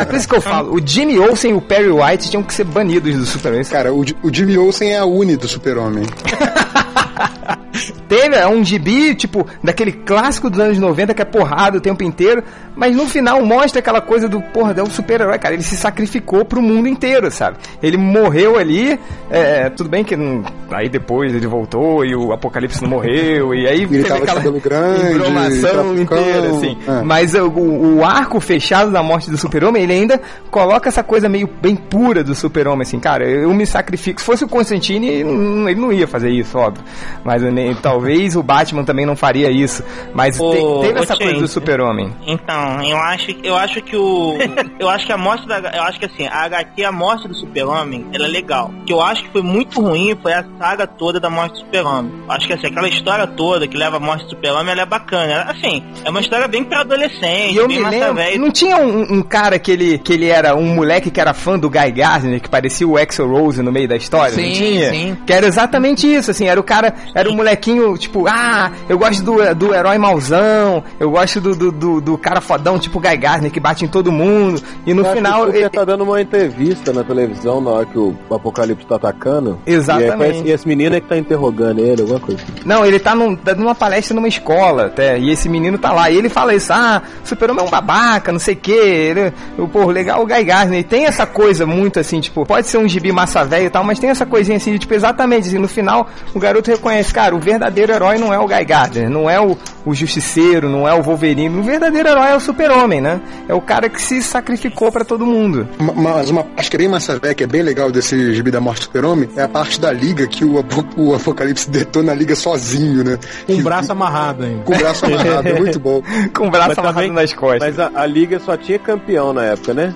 B: É por isso que eu falo, o Jimmy Olsen e o Perry White tinham que ser banidos do Superman.
F: Cara, o, o Jimmy Olsen é a uni do super-homem.
B: Teve é um gibi, tipo, daquele clássico dos anos 90 que é porrada o tempo inteiro, mas no final mostra aquela coisa do, porra, é um super-herói, cara. Ele se sacrificou pro mundo inteiro, sabe? Ele morreu ali, é, tudo bem que não, aí depois ele voltou e o Apocalipse não morreu, e aí
F: ele de cabelo grande, trapicão,
B: inteira, assim.
F: é.
B: Mas o, o- arco fechado da morte do super-homem, ele ainda coloca essa coisa meio bem pura do super-homem, assim, cara, eu me sacrifico. Se fosse o Constantine, ele não ia fazer isso, óbvio. Mas eu nem- talvez o Batman também não faria isso. Mas
G: Ô,
B: te- teve essa coisa do super-homem.
G: Então, eu acho, eu acho que o. eu acho que a morte da. Eu acho que assim, a HQ, a morte do Super-Homem, ela é legal. O que eu acho que foi muito ruim foi a saga toda da morte do Super-Homem. Acho que assim, aquela história toda que leva a morte do Super-Homem, ela é bacana. Ela, Assim, é uma história bem pra adolescente,
B: E eu
G: bem
B: me lembro,
G: velha.
B: não tinha um, um cara que ele, que ele era um moleque que era fã do Guy Gardner, que parecia o Axel Rose no meio da história? não
E: Sim,
B: tinha?
E: sim.
B: Que era exatamente isso, assim, era o cara, era o molequinho, tipo, ah, eu gosto do, do herói mauzão, eu gosto do, do, do, do cara fodão, tipo Guy Gardner, que bate em todo mundo, e no
H: Eu
B: final... ele-
H: tá dando uma entrevista na televisão na hora que o Apocalipse tá atacando.
B: Exatamente.
H: E, esse menino é que tá interrogando ele, alguma coisa.
B: Não, ele tá num- tá numa palestra numa escola, até, e esse menino tá lá, e ele fala isso, ah, super-homem é um babaca, não sei o que, ele, pô, legal o Guy Gardner, e tem essa coisa muito assim, tipo, pode ser um gibi massa velho e tal, mas tem essa coisinha assim, de, tipo, exatamente, assim, no final, o garoto reconhece, cara, o verdadeiro herói não é o Guy Gardner, não é o, o Justiceiro, não é o Wolverine, o verdadeiro herói é o super-homem, né? É o cara que se sacrificou pra todo mundo.
F: Ma- Mas uma parte que é bem massa velha, que é bem legal desse gibi da morte do super-homem, é a parte da liga que o, o Apocalipse detona a liga sozinho, né?
D: Com o braço amarrado ainda.
F: Com o braço amarrado, é muito bom.
B: Com o braço
H: Mas
B: amarrado
H: também-
B: nas costas.
H: Mas a, a Liga só tinha campeão na época, né?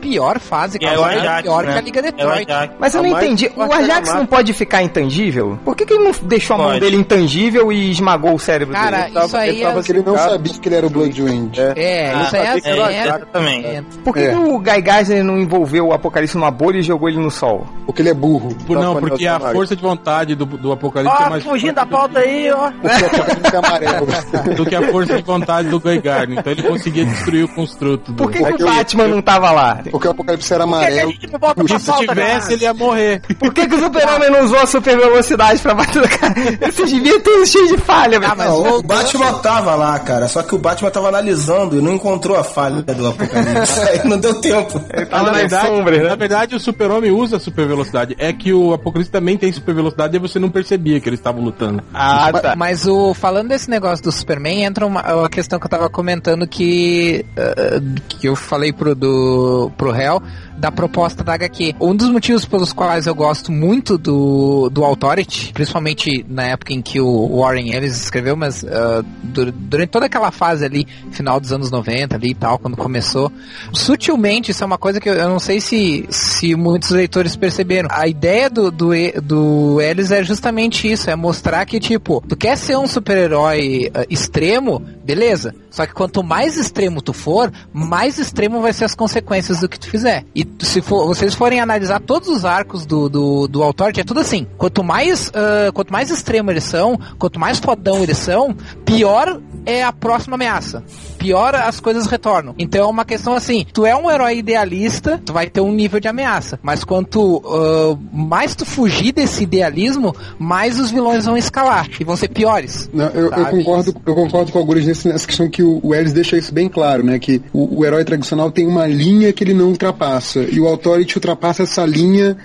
E: Pior fase,
G: é
E: cara.
G: o
E: é
G: Ajax,
E: pior
G: né?
E: que a Liga
G: É o
E: Detroit.
G: Ajax.
B: Mas eu não entendi. O
H: forte
B: Ajax não pode ficar intangível? Por que, que ele não deixou a mão
G: Pode.
B: dele intangível e esmagou o cérebro
E: Cara,
B: dele?
E: isso aí
H: ele
E: é...
H: tava
F: porque ele não sabia que ele era o Bloodwind.
H: É.
E: É,
G: Ah,
E: isso aí é...
H: sabia que era o
E: é-
H: Ajax
G: Exatamente.
E: é-
B: Por que,
F: É.
B: que o Guy Gardner não envolveu o Apocalipse numa bolha e jogou ele no sol?
F: Porque ele é burro.
D: Por, não,
H: Tá
D: porque a
H: falando
D: força de vontade do, do Apocalipse é
A: Ó,
D: mais
A: fugindo da pauta aí, ó.
F: O é amarelo.
D: do que a força de vontade do Guy Gardner. Então ele conseguia destruir o construto. Do...
B: Por que, que
F: É
B: o
F: que eu-
B: Batman não tava lá?
F: Porque o Apocalipse era
A: que, que
F: amarelo.
A: não
D: Porque se tivesse, ele ia morrer.
B: Por que, que o Super-Homem não usou a super velocidade pra bater no cara? Esse devia ter cheio de falha, velho.
E: Ah, mas
C: O Batman tava lá, cara. Só que o Batman tava analisando e não encontrou a falha do Apocalipse. Aí não deu tempo.
B: tava
D: na
B: nas
D: verdade,
B: sombras, né?
D: na verdade, o super-homem usa a super velocidade. É que o Apocalipse também tem super velocidade e você não percebia que eles estavam lutando.
B: Ah, tá.
E: Mas o falando desse negócio do Superman, entra uma, uma questão que eu tava comentando que eh, que eu falei pro do pro Hell da proposta da HQ. Um dos motivos pelos quais eu gosto muito do, do Authority, principalmente na época em que o Warren Ellis escreveu, mas dur- durante toda aquela fase ali, final dos anos 90 ali e tal, quando começou, sutilmente, isso é uma coisa que eu, eu não sei se, se muitos leitores perceberam. A ideia do, do, do Ellis é justamente isso, é mostrar que, tipo, tu quer ser um super-herói ah, extremo, beleza. Só que quanto mais extremo tu for, mais extremo vai ser as consequências do que tu fizer. E se for, vocês forem analisar todos os arcos do, do, do Authority, é tudo assim. Quanto mais, ah, quanto mais extremo eles são, quanto mais fodão eles são, pior é a próxima ameaça. Pior as coisas retornam. Então é uma questão assim, tu é um herói idealista, tu vai ter um nível de ameaça. Mas quanto ah, mais tu fugir desse idealismo, mais os vilões vão escalar e vão ser piores.
F: Não, eu, eu concordo, eu concordo com o Algures nesse- nessa questão que o, o Ellis deixa isso bem claro, né? Que o, o herói tradicional tem uma linha que ele não ultrapassa. E o Authority ultrapassa essa linha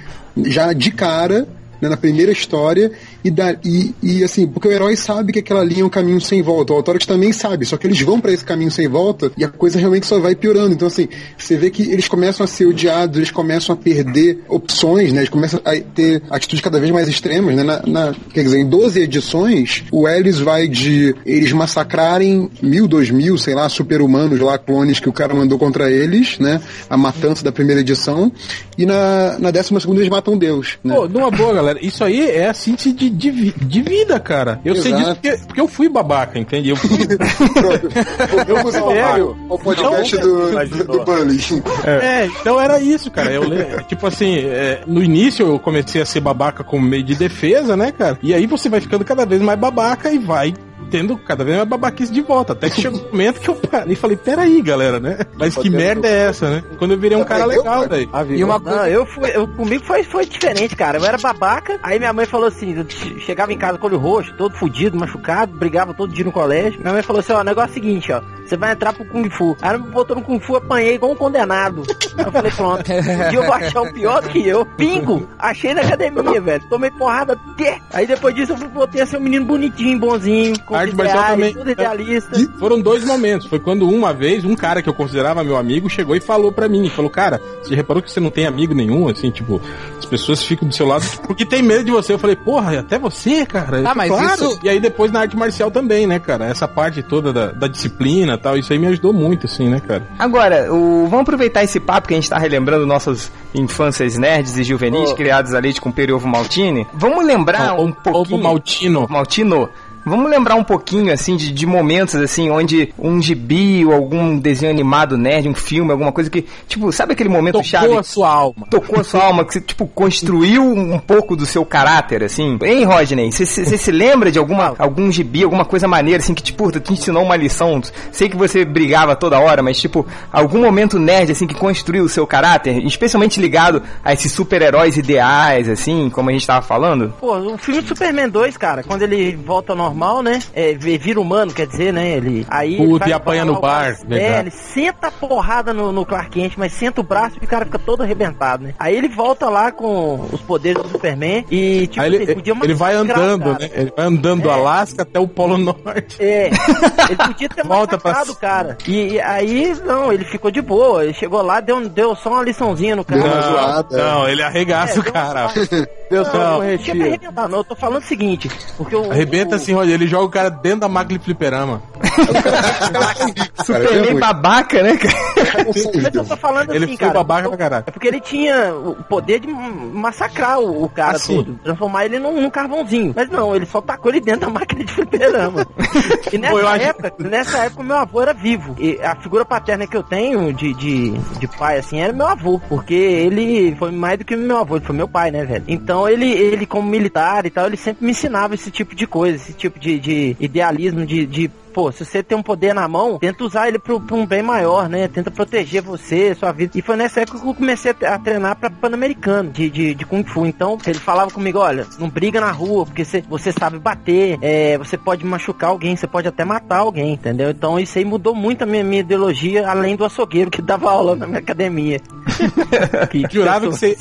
F: já de cara né, na primeira história, e, da, e, e assim, porque o herói sabe que aquela linha é um caminho sem volta, o Authority também sabe, só que eles vão para esse caminho sem volta e a coisa realmente só vai piorando. Então, assim, você vê que eles começam a ser odiados, eles começam a perder opções, né? Eles começam a ter atitudes cada vez mais extremas, né? Na, na- quer dizer, em 12 edições, o Ellis vai de eles massacrarem mil, dois mil, sei lá, super-humanos lá, clones que o cara mandou contra eles, né? A matança da primeira edição. E na, na décima segunda eles matam Deus, né?
D: Pô, numa boa, galera, isso aí é a síntese de, de, de vida, cara. Eu sei
F: Exato.
D: disso porque, porque eu fui babaca, entende? Eu fui.
F: Vamos ao, ao podcast do, do, do Bully.
D: É, então era isso, cara. Eu tipo assim, é, no início eu comecei a ser babaca como meio de defesa, né, cara? E aí você vai ficando cada vez mais babaca e vai tendo cada vez mais babaquice de volta. Até que chegou um momento que eu parei e falei, peraí, galera, né? Mas que merda é essa, né? Quando eu virei um cara legal, velho.
A: E uma coisa, eu fui, eu, comigo foi, foi diferente, cara. Eu era babaca, aí minha mãe falou assim, eu che- chegava em casa com o olho roxo, todo fudido, machucado, brigava todo dia no colégio. Minha mãe falou assim, ó, o negócio é o seguinte, ó, você vai entrar pro Kung Fu. Aí ela me botou no Kung Fu, apanhei igual um condenado. Aí eu falei, pronto, um dia eu vou achar um pior do que eu. Pingo, achei na academia, velho. Tomei porrada até. Aí depois disso eu voltei a ser um menino bonitinho, bonzinho, com
D: Arte marcial
A: ideais,
D: também.
A: tudo idealista.
D: E foram dois momentos. Foi quando uma vez um cara que eu considerava meu amigo chegou e falou pra mim, falou, cara, você reparou que você não tem amigo nenhum, assim, tipo, as pessoas ficam do seu lado porque tem medo de você. Eu falei, porra, até você, cara.
E: Ah, mas
D: claro.
E: isso-
D: E aí depois na arte marcial também, né, cara? Essa parte toda da, da disciplina tal, isso aí me ajudou muito, assim, né, cara?
B: Agora, o- vamos aproveitar esse papo que a gente tá relembrando nossas infâncias nerds e juvenis criados a leite com periovo maltine. Vamos lembrar um pouquinho...
D: Ovo Maltino.
B: Maltino. Vamos lembrar um pouquinho, assim, de, de momentos, assim, onde um gibi ou algum desenho animado nerd, um filme, alguma coisa que, tipo, sabe aquele momento
D: Tocou
B: chave
D: a sua alma.
B: tocou a sua alma, que você, tipo, construiu um pouco do seu caráter, assim. Hein, Rodney? Você você se lembra de alguma, algum gibi, alguma coisa maneira, assim, que, tipo, te ensinou uma lição? Sei que você brigava toda hora, mas, tipo, algum momento nerd, assim, que construiu o seu caráter, especialmente ligado a esses super-heróis ideais, assim, como a gente tava falando?
A: Pô, o filme do Superman 2, cara, quando ele volta ao normal, né? É, vi- vira humano, quer dizer, né? Ele. Aí. ele
D: Puta,
A: faz
D: e apanha no bar,
A: braço- É, ele senta a porrada no, no Clark Kent, mas senta o braço e o cara fica todo arrebentado, né? Aí ele volta lá com os poderes do Superman e, tipo,
D: Aí ele,
A: assim, podia
D: ele vai andando,
A: cara.
D: né? Ele vai andando do
A: É.
D: Alasca até o Polo Norte.
A: É, ele podia ter
D: Volta
A: massacrado o cara. E, e aí, não, ele ficou de boa. Ele chegou lá, deu, deu só uma liçãozinha no cara.
F: Uma zoada.
D: não, ele arregaça
A: É,
D: o cara.
H: Deu só
A: Não,
H: um
A: não arrebentar, não. Eu tô falando o seguinte, porque o.
D: Arrebenta
A: o-
D: assim, olha, ele joga o cara dentro da máquina de fliperama.
F: Cara, é
B: Superman
F: ruim.
B: babaca, né, cara?
A: Mas eu tô falando
D: Ele
A: assim,
D: foi
A: cara.
D: babaca pra caralho.
A: É porque ele tinha o poder de massacrar o, o cara
D: Ah, sim.
A: todo, transformar ele num, num carvãozinho. Mas não, ele só tacou ele dentro da máquina de fliperama. e nessa
D: Pô, eu acho-
A: época, nessa época meu avô era vivo. E a figura paterna que eu tenho de, de, de pai, assim, era meu avô. Porque ele foi mais do que meu avô, ele foi meu pai, né, velho? Então ele, ele como militar e tal, ele sempre me ensinava esse tipo de coisa, esse tipo de, de idealismo, de, de pô, se você tem um poder na mão, tenta usar ele pro, pra um bem maior, né? Tenta proteger você, sua vida. E foi nessa época que eu comecei a, treinar pra Pan-Americano, de, de, de Kung Fu. Então, ele falava comigo, olha, não briga na rua, porque você, você sabe bater, é, você pode machucar alguém, você pode até matar alguém, entendeu? Então, isso aí mudou muito a minha, minha ideologia, além do açougueiro que dava aula na minha academia. que,
D: Jurava que você-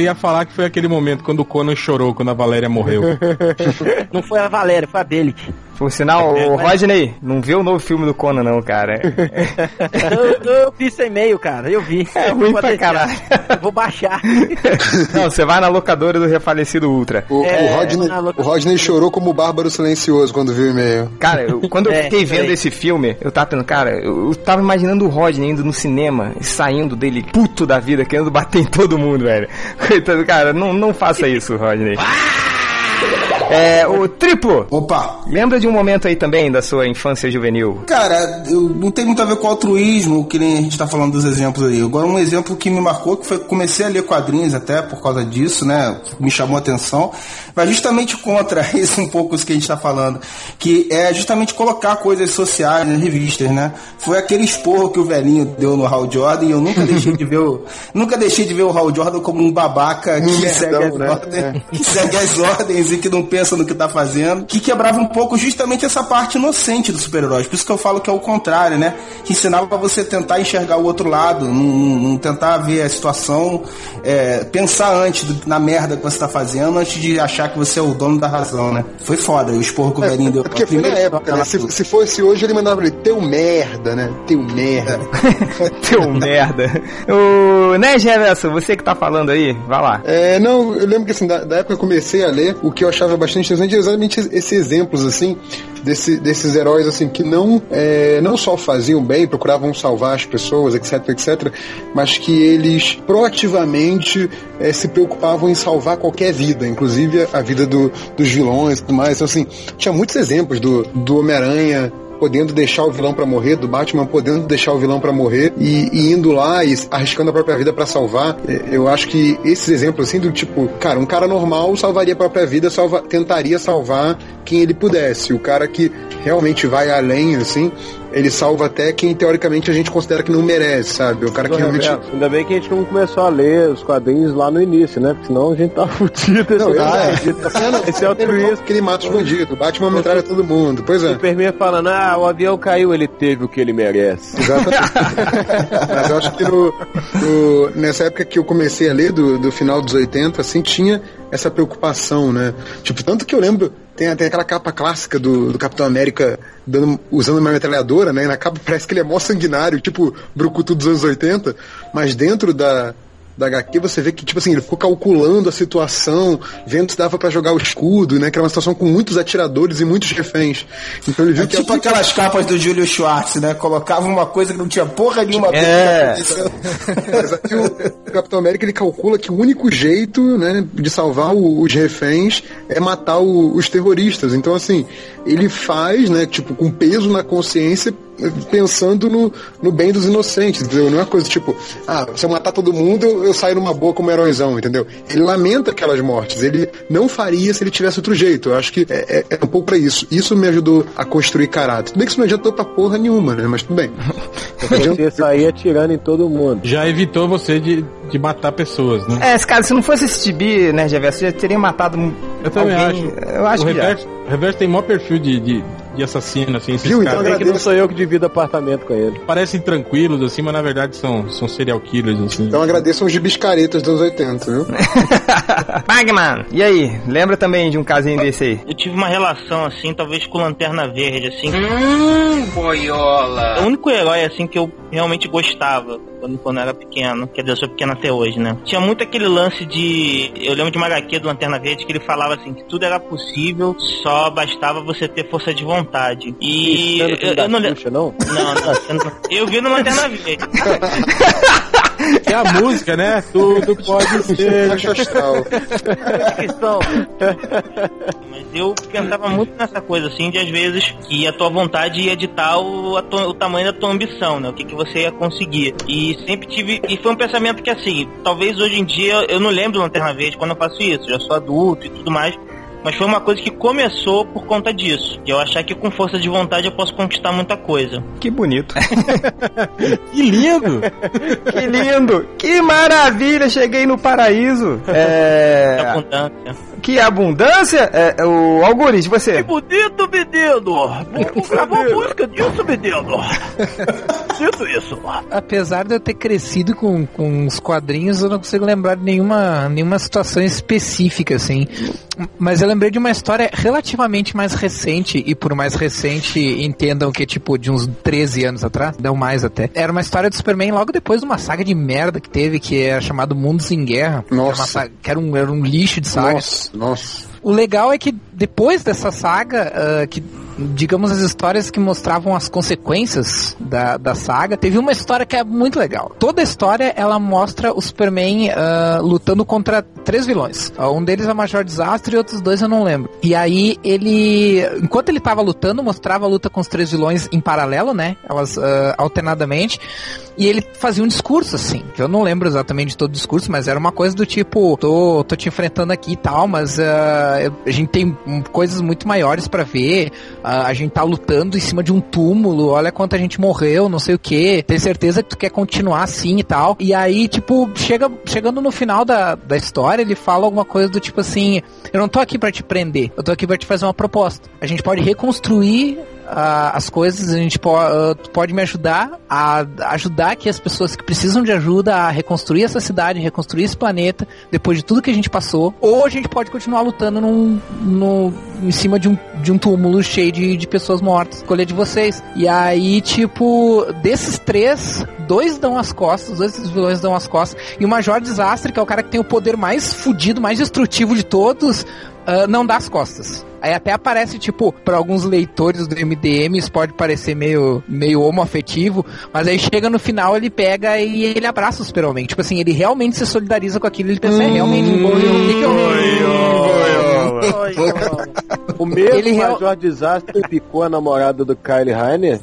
D: ia falar que foi aquele momento quando o Conan chorou quando a Valéria morreu.
A: Não foi a Valéria, foi a Belit.
B: Por sinal, o Rodney, não vê o novo filme do Conan, não, cara.
A: Eu, eu vi seu e-mail, cara, eu vi.
B: É ruim pra caralho.
A: Eu vou baixar.
B: Não, você vai na locadora do refalecido Ultra.
F: O,
A: É,
F: o, Rodney, o Rodney chorou como o Bárbaro Silencioso quando viu o e-mail.
B: Cara, eu- quando eu
A: É,
B: fiquei vendo esse filme, eu tava pensando, cara, eu, eu tava imaginando o Rodney indo no cinema, e saindo dele puto da vida, querendo bater em todo mundo, velho. Coitado, cara, não, não faça isso, Rodney. É, o triplo.
C: Opa,
B: Lembra de um momento aí também da sua infância juvenil?
C: Cara, eu, não tem muito a ver com altruísmo, que nem a gente tá falando dos exemplos aí. Agora, um exemplo que me marcou, que foi que comecei a ler quadrinhos até por causa disso, né? Me chamou a atenção. Vai justamente contra isso um pouco isso que a gente tá falando. Que é justamente colocar coisas sociais nas revistas, né? Foi aquele esporro que o velhinho deu no Hal Jordan e eu nunca deixei de ver o. Nunca deixei de ver o Hal Jordan como um babaca que, segue, as
F: né?
C: ordens, que segue as ordens e que não pensa pensa no que tá fazendo, que quebrava um pouco justamente essa parte inocente do super-herói. Por isso que eu falo que é o contrário, né? Que ensinava você tentar enxergar o outro lado, não, não tentar ver a situação, é, pensar antes do, na merda que você tá fazendo, antes de achar que você é o dono da razão, né? Foi foda, o esporro que o velhinho deu.
F: É porque foi na época, né? Se, se fosse hoje, ele mandava ele, teu merda, né? Teu merda.
B: Teu merda. O, né, Jefferson, você que tá falando aí, vai lá.
F: É, não, eu lembro que assim, da, da época que eu comecei a ler, o que eu achava bastante interessante é exatamente esses exemplos, assim, desse, desses heróis, assim, que não, é, não só faziam bem, procuravam salvar as pessoas, etc, etc, mas que eles proativamente é, se preocupavam em salvar qualquer vida, inclusive a vida do, dos vilões e tudo mais. Então, assim, tinha muitos exemplos do, do Homem-Aranha podendo deixar o vilão para morrer, do Batman podendo deixar o vilão para morrer e, e, indo lá e arriscando a própria vida para salvar. É, eu acho que esses exemplos assim do tipo, cara, um cara normal salvaria a própria vida, salva, tentaria salvar quem ele pudesse. O cara que realmente vai além assim, ele salva até quem teoricamente a gente considera que não merece, sabe? O cara que realmente.
H: Ainda bem que a gente não começou a ler os quadrinhos lá no início, né? Porque senão a gente tá fudido.
F: Não,
H: esse,
F: ah, é.
H: esse é altruísmo.
F: que ele mata os bandidos. Batman metralha todo mundo. Pois é.
H: Superman falando, ah, o avião caiu, ele teve o que ele merece.
F: Exatamente. Mas eu acho que no, no- nessa época que eu comecei a ler, do, do final dos 80, assim, tinha essa preocupação, né? Tipo, tanto que eu lembro, tem, tem aquela capa clássica do, do Capitão América dando, usando uma metralhadora, né? E na capa parece que ele é mó sanguinário, tipo Brucutu dos anos 80, mas dentro da. Da HQ você vê que, tipo assim, ele ficou calculando a situação, vendo se dava pra jogar o escudo, né? Que era uma situação com muitos atiradores e muitos reféns. Então ele viu
C: É
F: que
C: tipo aquelas capas do Júlio Schwartz, né? Colocava uma coisa que não tinha porra nenhuma
B: É.
C: que
F: aqui o Capitão América ele calcula que o único jeito né, de salvar o- os reféns é matar o- os terroristas. Então, assim, ele faz, né, tipo, com peso na consciência, pensando no, no bem dos inocentes, entendeu? Não é uma coisa tipo, ah, se eu matar todo mundo, eu, eu saio numa boa como heróizão, entendeu? Ele lamenta aquelas mortes, ele não faria se ele tivesse outro jeito. Eu acho que é, é- é um pouco pra isso. Isso me ajudou a construir caráter. Tudo bem que isso não adiantou pra porra nenhuma, né? Mas tudo bem.
H: Você sair atirando em todo mundo.
D: Já evitou você de, de matar pessoas, né?
B: É, cara, se não fosse esse gibi, né, Jefferson, já teria matado
D: Eu também
B: alguém.
D: acho.
B: Eu acho
D: o
B: que já.
D: reverso, o reverso tem maior perfil de, de, de assassino, assim. Esses
F: Viu? Então
H: É que não sou eu que divido apartamento com ele.
D: parecem tranquilos, assim, mas na verdade são, são serial killers, assim.
F: Então agradeço aos gibis caretas dos anos 80, viu?
B: Magman, e aí? Lembra também de um casinho desse aí?
G: Eu tive uma relação assim, talvez com Lanterna Verde, assim.
E: Hum, boiola.
G: É o único herói assim que eu realmente gostava quando, quando eu era pequeno. Quer dizer, eu sou pequeno até hoje, né? Tinha muito aquele lance de. Eu lembro de uma HQ do Lanterna Verde que ele falava assim: que tudo era possível, só bastava você ter força de vontade. E.
H: Isso
G: eu,
H: da
G: eu não lembro.
H: Não?
G: Não, eu não- eu vi no Lanterna Verde.
D: É a música, né? Tudo pode ser.
G: Mas eu pensava muito nessa coisa, assim, de às vezes que a tua vontade ia ditar o, o tamanho da tua ambição, né? O que, que você ia conseguir. E sempre tive. E foi um pensamento que, assim, talvez hoje em dia eu não lembro Lanterna Verde quando eu faço isso, já sou adulto e tudo mais. Mas foi uma coisa que começou por conta disso. De eu achar que com força de vontade eu posso conquistar muita coisa.
B: Que bonito.
D: Que lindo!
B: que lindo. Que maravilha. Cheguei no paraíso. É...
G: Abundância.
B: Que abundância. É, o Algures, você.
A: bonito, menino! Vamos gravar música disso, menino! Sinto isso.
E: Apesar de eu ter crescido com, com os quadrinhos, eu não consigo lembrar de nenhuma, nenhuma situação específica, assim. Mas eu lembrei de uma história relativamente mais recente, e por mais recente, entendam que, tipo, de uns 13 anos atrás, não mais até. Era uma história do Superman logo depois de uma saga de merda que teve, que era chamado Mundos em Guerra. Que era,
F: Nossa.
E: saga- que era um, era um lixo de saga.
F: Nossa, nossa.
E: O legal é que depois dessa saga, ah, que digamos as histórias que mostravam as consequências da, da saga, teve uma história que é muito legal. Toda a história ela mostra o Superman ah, lutando contra três vilões. Um deles é o Major Desastre e outros dois eu não lembro. E aí ele, enquanto ele tava lutando, mostrava a luta com os três vilões em paralelo, né? Elas ah, alternadamente. E ele fazia um discurso, assim, que eu não lembro exatamente de todo o discurso, mas era uma coisa do tipo, tô, tô te enfrentando aqui e tal, mas ah, a gente tem coisas muito maiores pra ver. ah, a gente tá lutando em cima de um túmulo. Olha quanta gente morreu, não sei o que. Tem certeza que tu quer continuar assim e tal. E aí, tipo, chega, chegando no final da, da história, ele fala alguma coisa do tipo assim: Eu não tô aqui pra te prender, eu tô aqui pra te fazer uma proposta. A gente pode reconstruir ah, as coisas, a gente po tu pode me ajudar a ajudar que as pessoas que precisam de ajuda a reconstruir essa cidade, reconstruir esse planeta, depois de tudo que a gente passou, ou a gente pode continuar lutando num, no, em cima de um, de um túmulo cheio de, de pessoas mortas. Escolha de vocês. E aí, tipo, desses três, dois dão as costas, dois desses vilões dão as costas, e o Major Desastre, que é o cara que tem o poder mais fudido, mais destrutivo de todos, ah, não dá as costas. Aí até aparece, tipo, para alguns leitores do MDM, isso pode parecer meio, meio homoafetivo, mas aí chega no final, ele pega e ele abraça o Super-Homem. Tipo assim, ele realmente se solidariza com aquilo, ele pensa, é realmente, o que que eu...
H: O mesmo
E: Ele real-
H: Major Desastre picou a namorada do Kyle Rainer.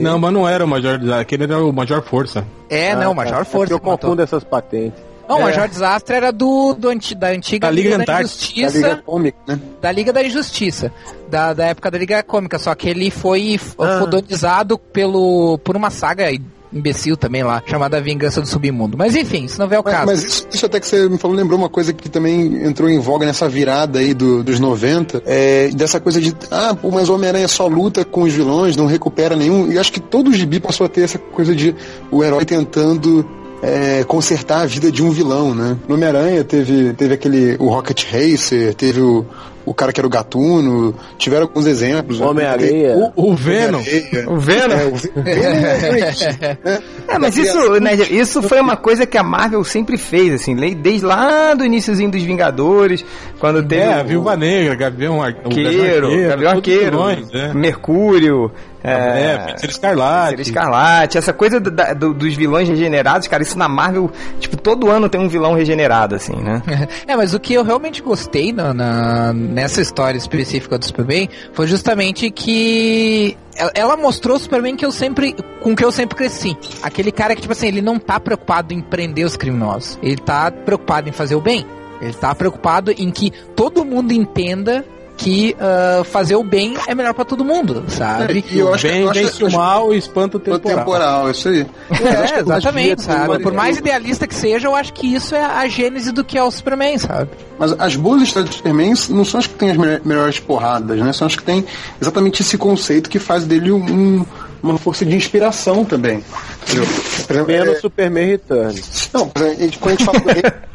D: Não, mas não era o Major Desastre, aquele era o Major Força.
E: É, não, o Major
H: É
E: Força.
H: porque eu
E: que matou.
H: confundo essas patentes.
E: Não, o
D: É.
E: Major Desastre era do, do anti- da antiga
D: Da Liga
E: da
D: Antártica.
F: Da. Liga Comic, né?
E: da Liga da Injustiça, da, da época da Liga Cômica, só que ele foi
H: Ah.
E: fodonizado pelo, por uma saga imbecil também lá, chamada Vingança do Submundo. Mas enfim, isso não é o
F: Mas,
E: caso.
F: mas isso, isso até que você me falou lembrou uma coisa que também entrou em voga nessa virada aí do- dos 90, é, dessa coisa de, ah, mas o Homem-Aranha só luta com os vilões, não recupera nenhum. E acho que todo gibi passou a ter essa coisa de o herói tentando é, consertar a vida de um vilão, né? No Homem-Aranha teve, teve aquele, o Rocket Racer, teve o, o cara que era o Gatuno, tiveram alguns exemplos. né?
H: Homem-Areia.
D: O, o Venom.
B: O Venom?
F: É, o Venom é Great, né?
B: É, mas
F: Da
B: isso, né, isso foi uma coisa que a Marvel sempre fez, assim, desde lá do iníciozinho dos Vingadores, quando teve
D: É, a
B: o
D: Viúva Negra, Gavião
B: Arqueiro, Gavião Arqueiro,
D: vilões, é.
B: Mercúrio,
D: É,
B: é,
D: Feiticeiro Escarlate.
B: Feiticeiro Escarlate, essa coisa do- do- dos vilões regenerados, cara, isso na Marvel, tipo, todo ano tem um vilão regenerado, assim, né?
E: É, mas o que eu realmente gostei na, na- nessa história específica do Superman foi justamente que ela, ela mostrou o Superman que eu sempre, com que eu sempre cresci. Aquele cara que, tipo assim, ele não tá preocupado em prender os criminosos. Ele tá preocupado em fazer o bem. Ele tá preocupado em que todo mundo entenda que ah, fazer o bem é melhor pra todo mundo, sabe?
F: E eu acho
D: Bem,
F: que-
D: vence o mal e espanta o
F: O
D: temporal.
F: temporal, isso aí.
E: É, exatamente, sabe? Por mais idealista que seja, eu acho que isso é a gênese do que é o Superman, sabe?
F: Mas as boas histórias do Superman não são as que têm as me- melhores porradas, né? São as que têm exatamente esse conceito que faz dele um- uma força de inspiração também. Exemplo,
H: Menos
F: é-
H: Superman Return.
F: não, exemplo, quando a gente fala do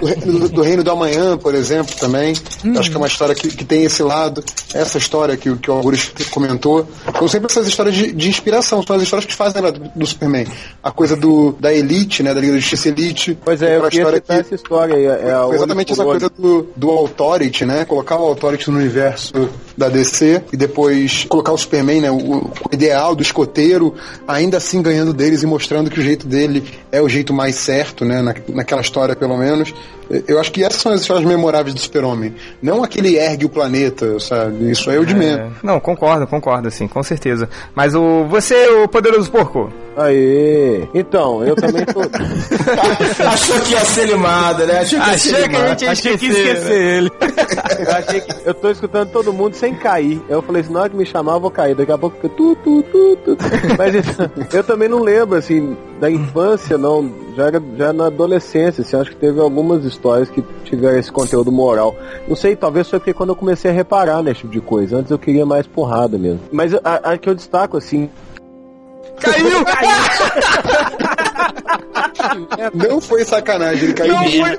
F: reino do, do Reino do Amanhã, por exemplo, também, eu acho que é uma história que, que tem esse lado, essa história que, o- que o Augusto comentou, são sempre essas histórias de, de inspiração, são as histórias que fazem lembrar do, do Superman. A coisa do, da Elite, né, da Liga da Justiça Elite.
H: Pois é, eu
F: história
H: citar essa história aí. É
F: exatamente essa coisa do, do Authority, né? Colocar o Authority no universo da DC e depois colocar o Superman, né? O, ideal do escoteiro, ainda assim ganhando deles e mostrando que o jeito dele é o jeito mais certo, né? Na, naquela história, pelo menos. Eu acho que essas são as histórias memoráveis do Super-Homem. Não aquele ergue o planeta, sabe? Isso aí é o de menos.
B: É, não, concordo, concordo, assim, com certeza. Mas o você, o poderoso porco,
H: Aê! Então, eu também tô.
C: Achou que ia ser limado, né? Achou que ia ser
B: Achei que a
C: limado.
B: gente ia
D: Achei que ia
B: esquecer.
D: esquecer ele.
H: Eu achei que eu tô escutando todo mundo sem cair. Eu falei assim, na hora que me chamar, eu vou cair. Daqui a pouco fica tu, tu, tu, tu. Mas então, eu também não lembro, assim, da infância, não. Já era já na adolescência, assim, acho que teve algumas histórias que tiveram esse conteúdo moral. Não sei, talvez foi porque quando eu comecei a reparar nesse tipo de coisa. Antes eu queria mais porrada mesmo. Mas a, a que eu destaco, assim,
B: Caiu, caiu!
F: Não foi sacanagem, ele caiu
B: Não
F: mesmo.
B: foi,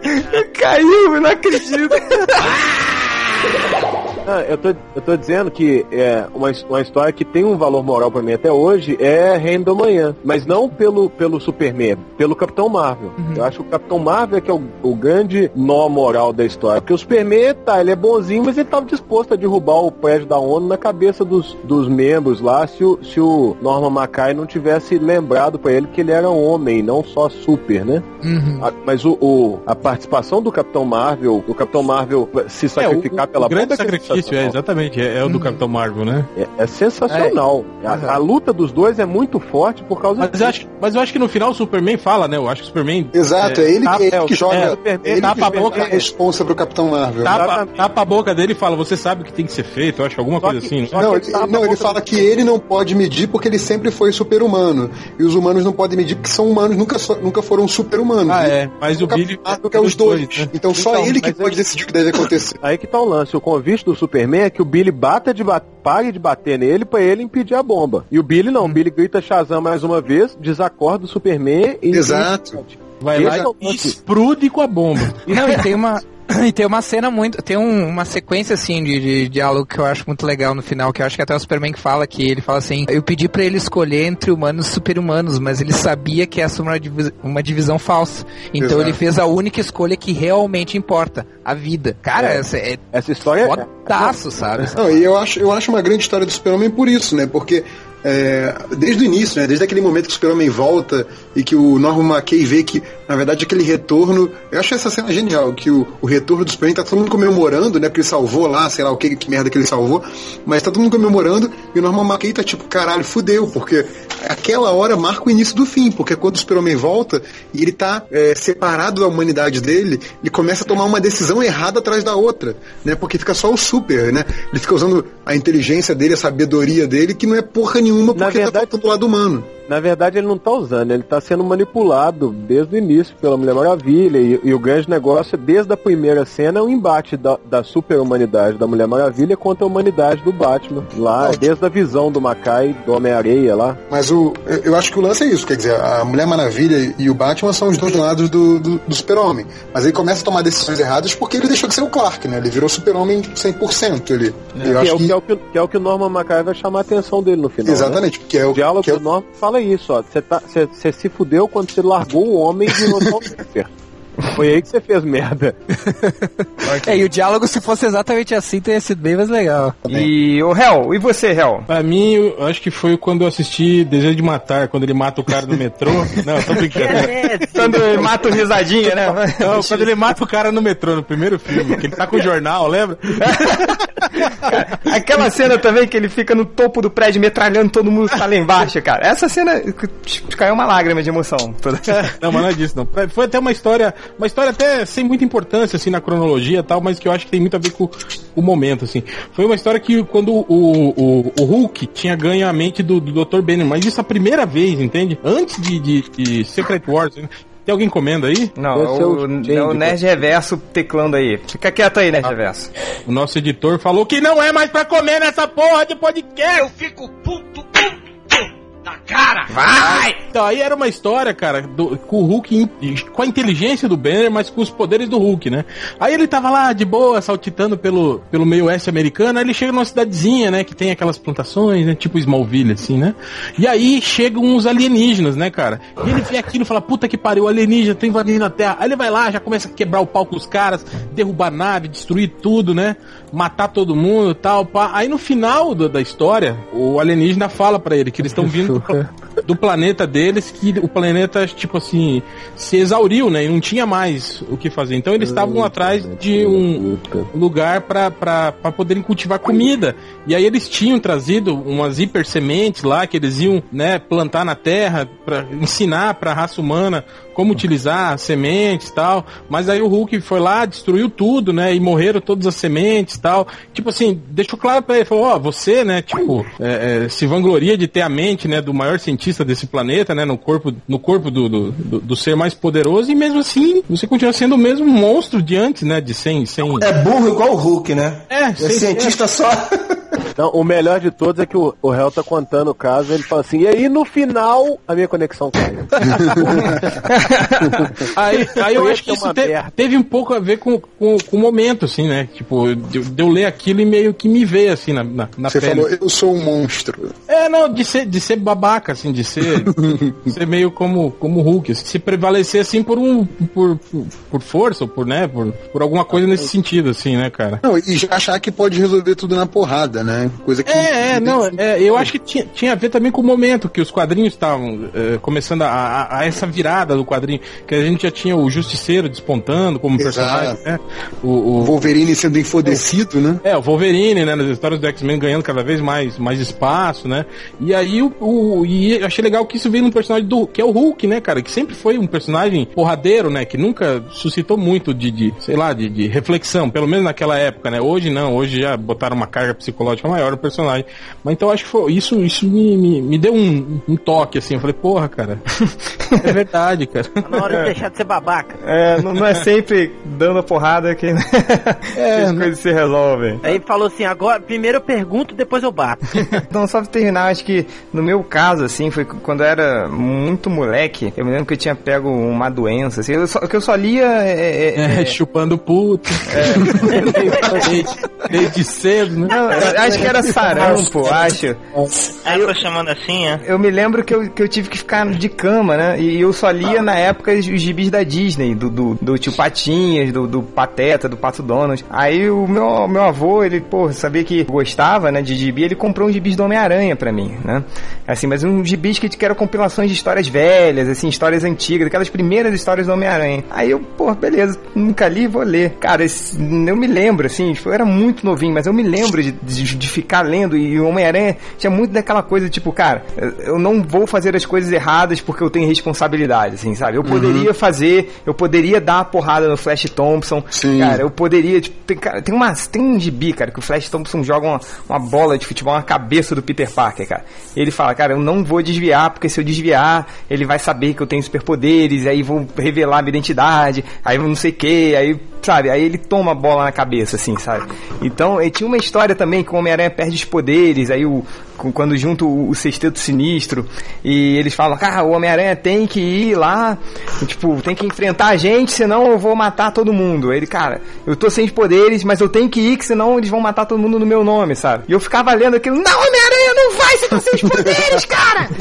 B: caiu, eu não acredito.
H: Ah, eu, tô, eu tô dizendo que é uma, uma história que tem um valor moral pra mim até hoje é Reino do Manhã. Mas não pelo, pelo Superman, pelo Capitão Marvel. Eu acho que o Capitão Marvel é que é o, o grande nó moral da história. Porque o Superman, tá, ele é bonzinho, mas ele tava disposto a derrubar o prédio da ONU na cabeça dos, dos membros lá se o, se o Norman Mackay não tivesse lembrado pra ele que ele era homem, não só super, né?
E: Uhum.
H: A- mas o, o- a participação do Capitão Marvel, do Capitão Marvel se sacrificar
D: o- o
H: pela
D: grande
H: própria
D: sacrifício fictício, é, exatamente. É, é o do Capitão Marvel, né?
H: É, é sensacional. A, a luta dos dois é muito forte por causa
D: Mas eu, acho, mas eu acho que no final o Superman fala, né? Eu acho que o Superman.
F: Exato, é, ele,
D: tapa-
F: que, ele
D: é,
F: que joga.
D: é,
F: ele
D: tapa
F: que
D: a
F: joga
D: boca.
F: a responsa pro Capitão Marvel.
D: Tapa, tapa a boca dele e fala, você sabe o que tem que ser feito, eu acho, alguma coisa assim. né?
F: Não, ele, não, ele fala que ele não pode medir porque ele sempre foi super-humano. E os humanos não podem medir porque são humanos, nunca, nunca foram super-humanos.
D: Ah, é. Mas o Billy.
F: Marvel que é os dois.
D: né?
F: Então só
H: Então,
F: ele que pode decidir o que deve acontecer.
H: Aí que tá o lance. O convite do Superman é que o Billy bata de ba pare de bater nele pra ele impedir a bomba. E o Billy não. O Billy grita Shazam mais uma vez, desacorda o Superman e.
F: Exato.
D: Vai lá e
H: lance.
D: exprude com a bomba.
E: Não, e tem uma. E tem uma cena muito. Tem um- uma sequência assim de, de diálogo que eu acho muito legal no final, que eu acho que até o Superman que fala que ele fala assim: Eu pedi pra ele escolher entre humanos e super-humanos, mas ele sabia que essa é uma, divi- uma divisão falsa. Então
F: Exato.
E: ele fez a única escolha que realmente importa: a vida. Cara,
H: É.
E: essa é
H: Essa história é.
E: fodaço, sabe?
F: Não, e eu acho, eu acho uma grande história do Super-Homem por isso, né? Porque é, desde o início, né? Desde aquele momento que o Super-Homem volta e que o Norman McKay vê que, na verdade, aquele retorno. Eu acho essa cena genial, que o, o retorno do Superman tá todo mundo comemorando, né? Porque ele salvou lá, sei lá o que, que merda que ele salvou. Mas tá todo mundo comemorando e o Norman McKay tá tipo, caralho, fudeu, porque aquela hora marca o início do fim, porque quando o Super-Homem volta e ele tá é, separado da humanidade dele, ele começa a tomar uma decisão errada atrás da outra, né? Porque fica só o super, né? Ele fica usando a inteligência dele, a sabedoria dele, que não é porra nenhuma
H: Na
F: porque tá
H: verdade-
F: faltando o lado humano.
H: Na verdade, ele não tá usando, ele tá sendo manipulado desde o início pela Mulher Maravilha. E, e o grande negócio, é, desde a primeira cena, é o embate da, da super-humanidade da Mulher Maravilha contra a humanidade do Batman. Lá, desde a visão do Macai, do Homem-Areia lá.
F: Mas o, eu, eu acho que o lance é isso, quer dizer, a Mulher Maravilha e o Batman são os dois lados do, do, do super-homem. Mas ele começa a tomar decisões erradas porque ele deixou de ser o Clark, né? Ele virou super-homem 100%. Ele, eu
H: Que
F: acho
H: é, o,
F: que...
H: que, é o que, que é o que o Norman Macai vai chamar a atenção dele no final. né?
F: Exatamente, porque é o,
H: O diálogo
F: que é o
H: do Norman fala isso, ó. Você tá, se fudeu quando você largou o homem e virou só o super. Foi aí que você fez merda.
E: É, e o diálogo, se fosse exatamente assim, teria sido bem mais legal.
B: E o Hel, e você, Hel?
D: Pra mim, eu acho que foi quando eu assisti Desejo de Matar, quando ele mata o cara no metrô. Não, tô brincando.
A: É,
B: Quando ele mata o risadinha, né?
D: Não, quando ele mata o cara no metrô, no primeiro filme, que ele tá com o jornal, lembra?
B: Aquela cena também que ele fica no topo do prédio metralhando todo mundo que tá lá embaixo, cara. Essa cena tipo, caiu uma lágrima de emoção. Toda-
D: Não, mas não é disso, não. Foi até uma história, uma história até sem muita importância, assim, na cronologia e tal, mas que eu acho que tem muito a ver com o momento, assim. Foi uma história que quando o, o, o Hulk tinha ganho a mente do, do Dr. Banner, mas isso a primeira vez, entende? Antes de, de, de Secret Wars. né? Tem alguém comendo aí?
B: Não,
H: é
B: o,
H: o
B: Nerd Reverso teclando aí. Fica quieto aí, Nerd Reverso.
D: O nosso editor falou que não é mais pra comer nessa porra de podcast. Eu fico puto, puto na cara. Vai! Então, aí era uma história, cara, do- com o Hulk, com a inteligência do Banner, mas com os poderes do Hulk, né? Aí ele tava lá de boa, saltitando pelo, pelo meio oeste americano, aí ele chega numa cidadezinha, né, que tem aquelas plantações, né, tipo Smallville, assim, né? E aí chegam uns alienígenas, né, cara? E ele vê aquilo e fala, puta que pariu, alienígena, tem invadindo a Terra. Aí ele vai lá, já começa a quebrar o pau com os caras, derrubar a nave, destruir tudo, né? Matar todo mundo e tal, pá. Aí no final do- da história, o alienígena fala pra ele que eles estão vindo do, do planeta deles, que o planeta, tipo assim, se exauriu, né? E não tinha mais o que fazer. Então eles estavam atrás de um lugar pra poderem cultivar comida. E aí eles tinham trazido umas hiper sementes lá que eles iam, né, plantar na terra para ensinar pra raça humana como utilizar sementes e tal. Mas aí o Hulk foi lá, destruiu tudo, né? E morreram todas as sementes e tal. Tipo assim, deixou claro pra ele, falou, ó, você, né, tipo, é, é, se vangloria de ter a mente, né, do maior cientista desse planeta, né, no corpo, no corpo do, do, do- do ser mais poderoso, e mesmo assim, você continua sendo o mesmo monstro de antes, né, de sem... sem...
C: É burro igual o Hulk, né?
D: É,
C: É
D: sem-
C: cientista só.
H: Não, o melhor de todos é que o, o réu tá contando o caso, ele fala assim, e aí no final a minha conexão caiu.
D: Aí, aí eu acho que
H: é
D: isso te- teve um pouco a ver com, com, com o momento, assim, né? Tipo, de, de eu ler aquilo e meio que me veio, assim, na, na, na
F: Você
D: pele.
F: falou, eu sou um monstro.
D: É, não, de ser, de ser babaca, assim, de ser, de ser meio como, como o Hulk, assim, se prevalecer, assim, por um, por, por, por força, ou por, né, por, por alguma coisa nesse sentido, assim, né, cara?
F: Não, e já achar que pode resolver tudo na porrada. né? Coisa que.
D: É, é, não, é, eu acho que tinha, tinha a ver também com o momento que os quadrinhos estavam é, começando a, a- a essa virada do quadrinho, que a gente já tinha o Justiceiro despontando como
F: Exato.
D: personagem, né? O,
F: O
D: o,
F: Wolverine sendo enfodecido, né?
D: é, o Wolverine, né, nas histórias do X-Men ganhando cada vez mais, mais espaço, né? E aí o, o- e eu achei legal que isso veio num personagem do que é o Hulk, né, cara, que sempre foi um personagem porradeiro, né, que nunca suscitou muito de, de sei lá, de, de reflexão, pelo menos naquela época, né? Hoje não, hoje já botaram uma carga psicológica maior no personagem. Mas então acho que foi, isso isso me, me, me deu um, um toque assim, eu falei, porra, cara. é verdade, cara.
A: Tá na hora de deixar de ser babaca.
B: É, não, não é sempre dando a porrada que, que as coisas se resolvem.
A: Aí falou assim, agora, primeiro eu pergunto, depois eu bato.
B: Então, só pra terminar, acho que no meu caso, assim, foi quando eu era muito moleque, eu me lembro que eu tinha pego uma doença, assim, eu só, que eu só lia. é, é,
D: É, chupando puto. desde, desde cedo, né?
B: não, acho que era sarampo, acho.
G: Aí eu chamando assim, é.
B: Eu me lembro que eu, que eu tive que ficar de cama, né? E eu só lia na época os gibis da Disney, do, do, do tio Patinhas, do, do Pateta, do Pato Donald. Aí o meu, meu avô, ele, pô, sabia que gostava, né, de gibi, ele comprou uns gibis do Homem-Aranha pra mim, né? Assim, mas uns gibis que, eram compilações de histórias velhas, assim, histórias antigas, aquelas primeiras histórias do Homem-Aranha. Aí eu, pô, beleza, nunca li, vou ler. Cara, esse- eu me lembro, assim, eu era muito novinho, mas eu me lembro de, de, de ficar lendo e o Homem-Aranha tinha muito daquela coisa, tipo, cara, eu não vou fazer as coisas erradas porque eu tenho responsabilidade, assim, sabe? Eu poderia fazer, eu poderia dar uma porrada no Flash Thompson,
F: Sim.
B: cara, eu poderia, tipo, tem, cara, tem, uma, tem um gibi, cara, que o Flash Thompson joga uma, uma bola de futebol na cabeça do Peter Parker, cara. Ele fala, cara, eu não vou desviar, porque se eu desviar, ele vai saber que eu tenho superpoderes, aí vão revelar minha identidade, aí não sei o que, aí, sabe, aí ele toma a bola na cabeça, assim, sabe? Então, e tinha uma história também que o Homem-Aranha perde os poderes, aí o, quando junta o, sexteto sinistro, e eles falam, cara, o Homem-Aranha tem que ir lá, tipo, tem que enfrentar a gente, senão eu vou matar todo mundo. Ele, cara, eu tô sem poderes, mas eu tenho que ir, que senão eles vão matar todo mundo no meu nome, sabe? E eu ficava lendo aquilo, não, Homem-Aranha, não vai, você tá sem os poderes, cara!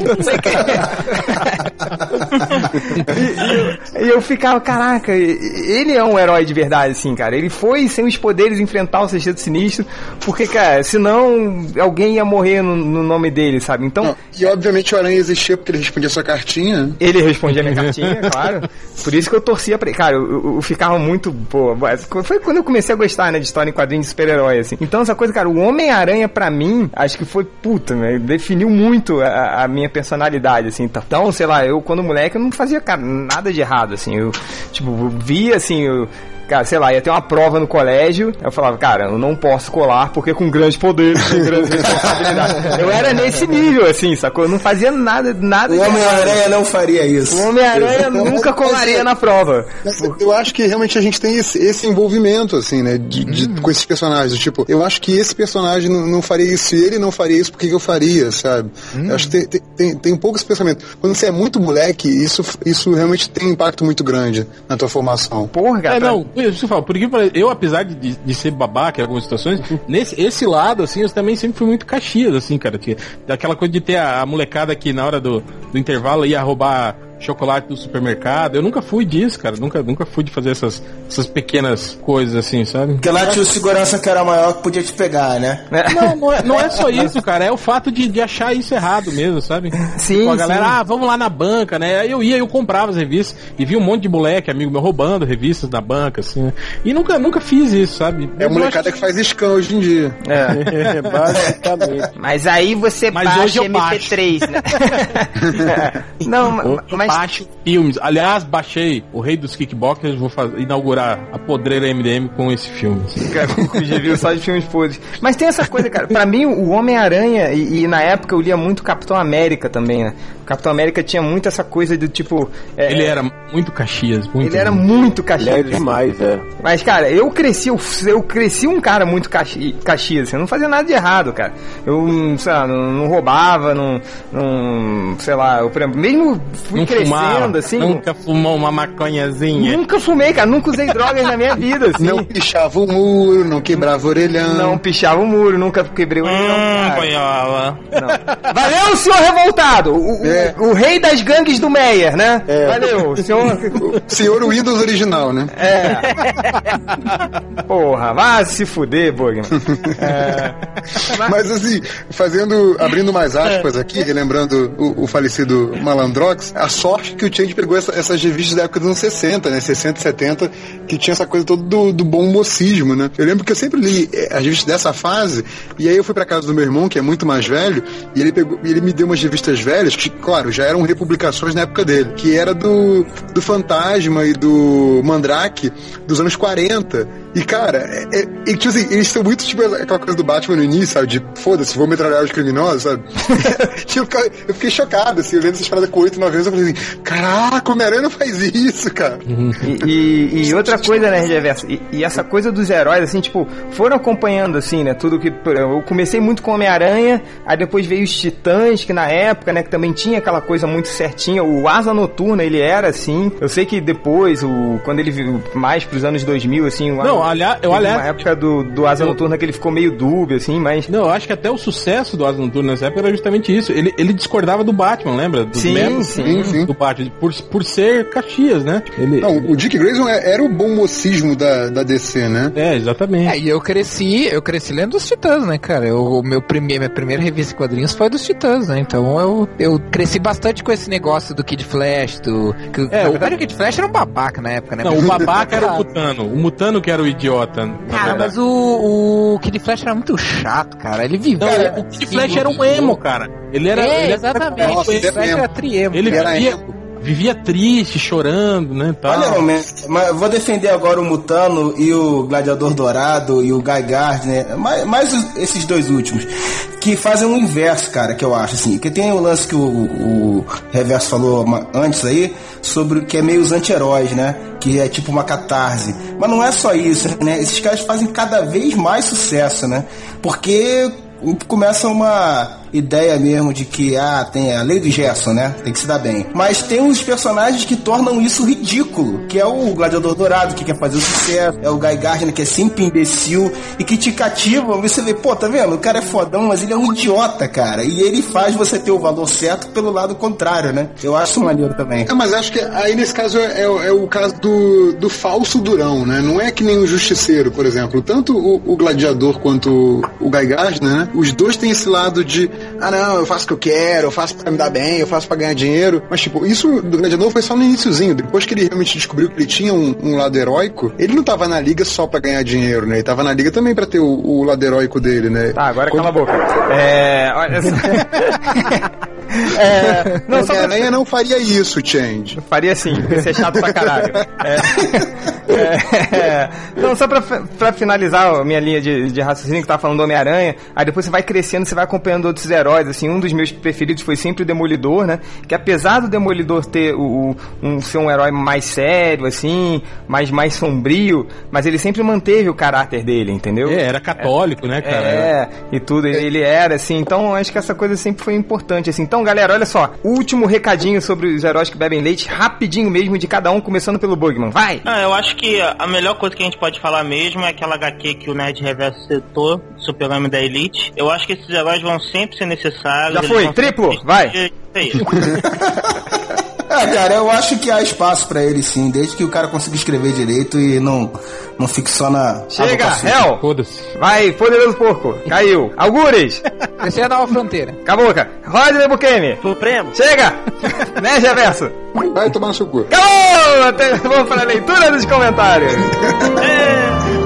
B: E, e eu ficava, caraca, ele é um herói de verdade, assim, cara. Ele foi sem os poderes enfrentar o Sexteto Sinistro, porque, cara, senão alguém ia morrer no, no nome dele, sabe? Então,
F: Não, e obviamente o Aranha existia porque ele respondia a sua cartinha.
B: ele respondia a minha cartinha, claro. Por isso que eu torcia pra ele. Cara, eu, eu- eu ficava muito. Pô, mas foi quando eu comecei a gostar, né, de história em quadrinhos de super-herói, assim. Então, essa coisa, cara, o Homem-Aranha, pra mim, acho que foi puta, né? Definiu muito a, a minha personalidade, assim. Então, sei lá, eu, quando moleque, eu não fazia, cara, nada de errado, assim. Eu, tipo, via, assim, eu. Cara, sei lá, ia ter uma prova no colégio, eu falava, cara, eu não posso colar porque com grandes poderes tem grandes responsabilidades. Eu era nesse nível, assim, sacou? Eu não fazia nada, nada
C: O
B: de errado.
C: Homem-Aranha não faria isso.
B: O Homem-Aranha nunca colaria na prova.
F: Eu acho que realmente a gente tem esse, esse envolvimento, assim, né, de, de- com esses personagens. Tipo, eu acho que esse personagem não, não faria isso, e ele não faria isso, por que eu faria, sabe? Eu acho que tem, tem, tem, tem um pouco esse pensamento. Quando você é muito moleque, isso, isso realmente tem um impacto muito grande na tua formação.
B: Porra, cara.
D: É, não, isso eu falo, porque eu, apesar de, de, de ser babaca em algumas situações, nesse esse lado, assim, eu também sempre fui muito caxias, assim, cara. Que, daquela coisa de ter a, a molecada que na hora do, do intervalo ia roubar chocolate do supermercado. Eu nunca fui disso, cara. Nunca, nunca fui de fazer essas, essas pequenas coisas, assim, sabe?
C: Porque lá tinha o segurança que era maior que podia te pegar, né?
D: Não, não é, não é só isso, cara. É o fato de, de achar isso errado mesmo, sabe?
B: Sim,
D: Tipo, a galera,
B: sim.
D: ah, vamos lá na banca, né? Aí eu ia, eu comprava as revistas e vi um monte de moleque, amigo meu, roubando revistas na banca, assim, né? E nunca, nunca fiz isso, sabe?
F: É a molecada
D: acho
F: que faz scan hoje em dia.
D: É, basicamente.
B: Mas aí você
D: Mas
B: baixa
D: hoje eu
B: MP3, né? não, ma-
D: Eu
B: mas
D: baixo filmes. Aliás, baixei o Rei dos Kickboxers. Vou fazer, inaugurar a podreira MDM com esse filme. assim.
B: Cara, com review só de filmes podres. Mas tem essa coisa, cara. Pra mim, o Homem-Aranha, e, e na época eu lia muito Capitão América também, né? O Capitão América tinha muito essa coisa do tipo. é,
D: Ele era muito Caxias, muito.
B: Ele era muito
H: Ele é
B: caxias.
H: demais, é.
B: Mas, cara, eu cresci, eu, eu cresci um cara muito caxi, caxias, eu não fazia nada de errado, cara. Eu, sei lá, não, não roubava, não, não, sei lá, eu, por exemplo, mesmo fui
D: Não
B: crescendo, assim.
D: Nunca fumou uma maconhazinha.
B: Nunca fumei, cara. Nunca usei drogas na minha vida, assim.
F: Não pichava o muro, não quebrava o orelhão.
B: Não pichava o muro, nunca quebrei o orelhão,
G: Hum,
B: cara.
G: boiola.
B: Não. Valeu, senhor revoltado! O, o-
F: É.
B: o rei das gangues do Meyer, né?
F: É.
B: Valeu, o senhor.
F: Senhor Windows original, né?
B: É. Porra, vá se fuder, Bogman. É.
F: Mas assim, fazendo, abrindo mais aspas aqui, relembrando o, o falecido Malandrox, a sorte que o Change pegou essa- essas revistas da época dos anos 60, né? 60 e 70, que tinha essa coisa toda do, do bom mocismo, né? Eu lembro que eu sempre li eh, as revistas dessa fase, e aí eu fui pra casa do meu irmão, que é muito mais velho, e ele pegou, ele me deu umas revistas velhas, que, claro, já eram republicações na época dele, que era do, do Fantasma e do Mandrake dos anos 40. E, cara, é, é- e, tipo assim, eles são muito tipo aquela coisa do Batman no início, sabe? De foda-se, vou metralhar os criminosos, sabe? eu, fiquei, eu fiquei chocado, assim, eu lendo essas paradas com 8, 9 anos, eu falei assim, caraca, o Homem-Aranha não faz isso, cara.
B: E, e- e outra coisa, né, Reverso? E, e essa coisa dos heróis, assim, tipo, foram acompanhando, assim, né? Tudo que. Eu comecei muito com Homem-Aranha, aí depois veio os Titãs, que na época, né, que também tinha aquela coisa muito certinha. O Asa Noturna, ele era assim. Eu sei que depois, o, quando ele veio mais pros anos 2000, assim. O
D: Não, aliás, eu, aliás,
B: uma época do, do Asa
D: eu-
B: Noturna que ele ficou meio dúbio, assim, mas.
D: Não, eu acho que até o sucesso do Asa Noturna nessa época era justamente isso. Ele, ele discordava do Batman, lembra? Dos
B: Sim,
D: métodos
B: sim,
F: sim.
D: do Batman, por, por ser Caxias, né? Ele,
F: Não, o Dick Grayson é- era o bom mocismo da, da DC, né?
D: É, exatamente.
E: É, e eu cresci, eu cresci lendo os Titãs, né, cara? Eu, o meu primeiro, minha primeira revista de quadrinhos foi dos Titãs, né? Então eu, eu cresci bastante com esse negócio do Kid Flash, do. Que,
D: É,
E: na
D: o-
E: verdade, o Kid Flash era um babaca na época, né?
D: Não, o babaca era o Mutano. O Mutano que era o idiota. na
E: Cara,
D: verdade.
E: mas o, o Kid Flash era muito chato, cara. Ele vivia.
D: Não, o Kid Flash era um emo, cara. Ele era.
E: É,
D: ele era-
E: exatamente.
F: Nossa,
E: o Kid
F: ele
E: Flash era triemo.
D: Ele
F: Ele era
D: vivia,
F: emo.
D: Vivia triste, chorando, né? Tal.
C: Olha, mas eu vou defender agora o Mutano e o Gladiador Dourado e o Guy Gardner, mais, mais esses dois últimos, que fazem o inverso, cara, que eu acho, assim. Que tem o lance que o, o Reverso falou antes aí, sobre que é meio os anti-heróis, né? Que é tipo uma catarse. Mas não é só isso, né? Esses caras fazem cada vez mais sucesso, né? Porque começa uma ideia mesmo de que ah, tem a lei do Gerson, né? Tem que se dar bem. Mas tem uns personagens que tornam isso ridículo, que é o Gladiador Dourado, que quer fazer o sucesso, é o Guy Gardner, que é sempre imbecil e que te cativa. Você vê, pô, tá vendo? O cara é fodão, mas ele é um idiota, cara. E ele faz você ter o valor certo pelo lado contrário, né? Eu acho maneiro também.
F: É, mas acho que aí nesse caso é, é- é o caso do, do falso durão, né? Não é que nem o justiceiro, por exemplo. Tanto o, o gladiador quanto o, o Guy Gardner, né? Os dois têm esse lado de, ah não, eu faço o que eu quero, eu faço pra me dar bem, eu faço pra ganhar dinheiro. Mas tipo, isso do gladiador foi só no iníciozinho. Depois que ele realmente descobriu que ele tinha um, um lado heróico, ele não tava na liga só pra ganhar dinheiro, né? Ele tava na liga também pra ter o, o lado heróico dele, né?
B: Tá, agora
F: Quando-
B: cala a boca. É. Olha só. é, não, só pra
F: Homem-Aranha não faria isso, Change.
B: Faria sim, porque você é chato pra caralho. É, é, não, só pra, pra finalizar a minha linha de, de raciocínio que tava falando do Homem-Aranha, aí depois você vai crescendo, você vai acompanhando outros heróis, assim, um dos meus preferidos foi sempre o Demolidor, né? Que apesar do Demolidor ter o, o- um, ser um herói mais sério, assim, mais, mais sombrio, mas ele sempre manteve o caráter dele, entendeu?
D: É, era católico, né, cara?
B: É, e tudo, ele, ele era, assim, então acho que essa coisa sempre foi importante, assim. Então, galera, olha só, último recadinho sobre os heróis que bebem leite, rapidinho mesmo, de cada um, começando pelo Bugman. Vai!
G: Ah, eu acho que a melhor coisa que a gente pode falar mesmo é aquela HQ que o Nerd Reverso citou, Super-Homem da Elite. Eu acho que esses heróis vão sempre ser necessários.
B: Já foi, triplo, vai.
G: Isso aí.
C: É, cara, eu acho que há espaço pra ele sim, desde que o cara consiga escrever direito e não, não fique só na.
B: Chega. Hel!
D: Foda-se.
B: Vai, poderoso porco, caiu. Algures!
E: Essa é a nova fronteira.
B: Acabou, cara. Roger Bukemi!
A: Supremo.
B: Chega! né, Reverso?
F: Vai tomar no seu cu.
B: Acabou! Até- Vamos para a leitura dos comentários.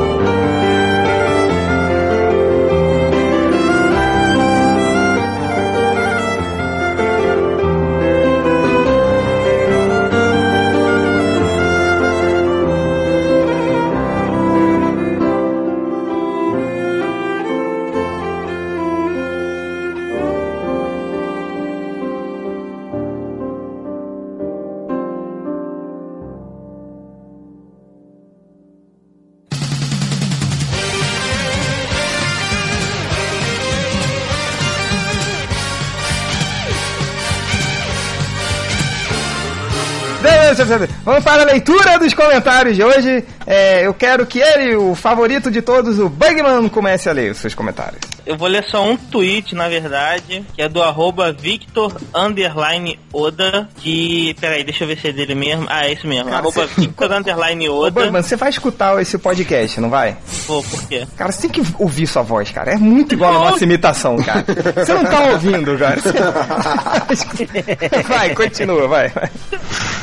B: Vamos para a leitura dos comentários de hoje. É, eu quero que ele, o favorito de todos, o Bugman, comece a ler os seus comentários.
G: Eu vou ler só um tweet, na verdade, que é do arroba Victor Underline Oda, que... Peraí, deixa eu ver se é dele mesmo. Ah, é esse mesmo.
B: Cara,
G: arroba
B: você-
G: Victor Underline
B: Ô,
G: Oda.
B: Bugman, você vai escutar esse podcast, não vai?
G: Pô, por quê?
B: Cara, você tem que ouvir sua voz, cara. É muito igual a nossa imitação, cara. Você não tá ouvindo, cara. Vai, continua, vai. vai.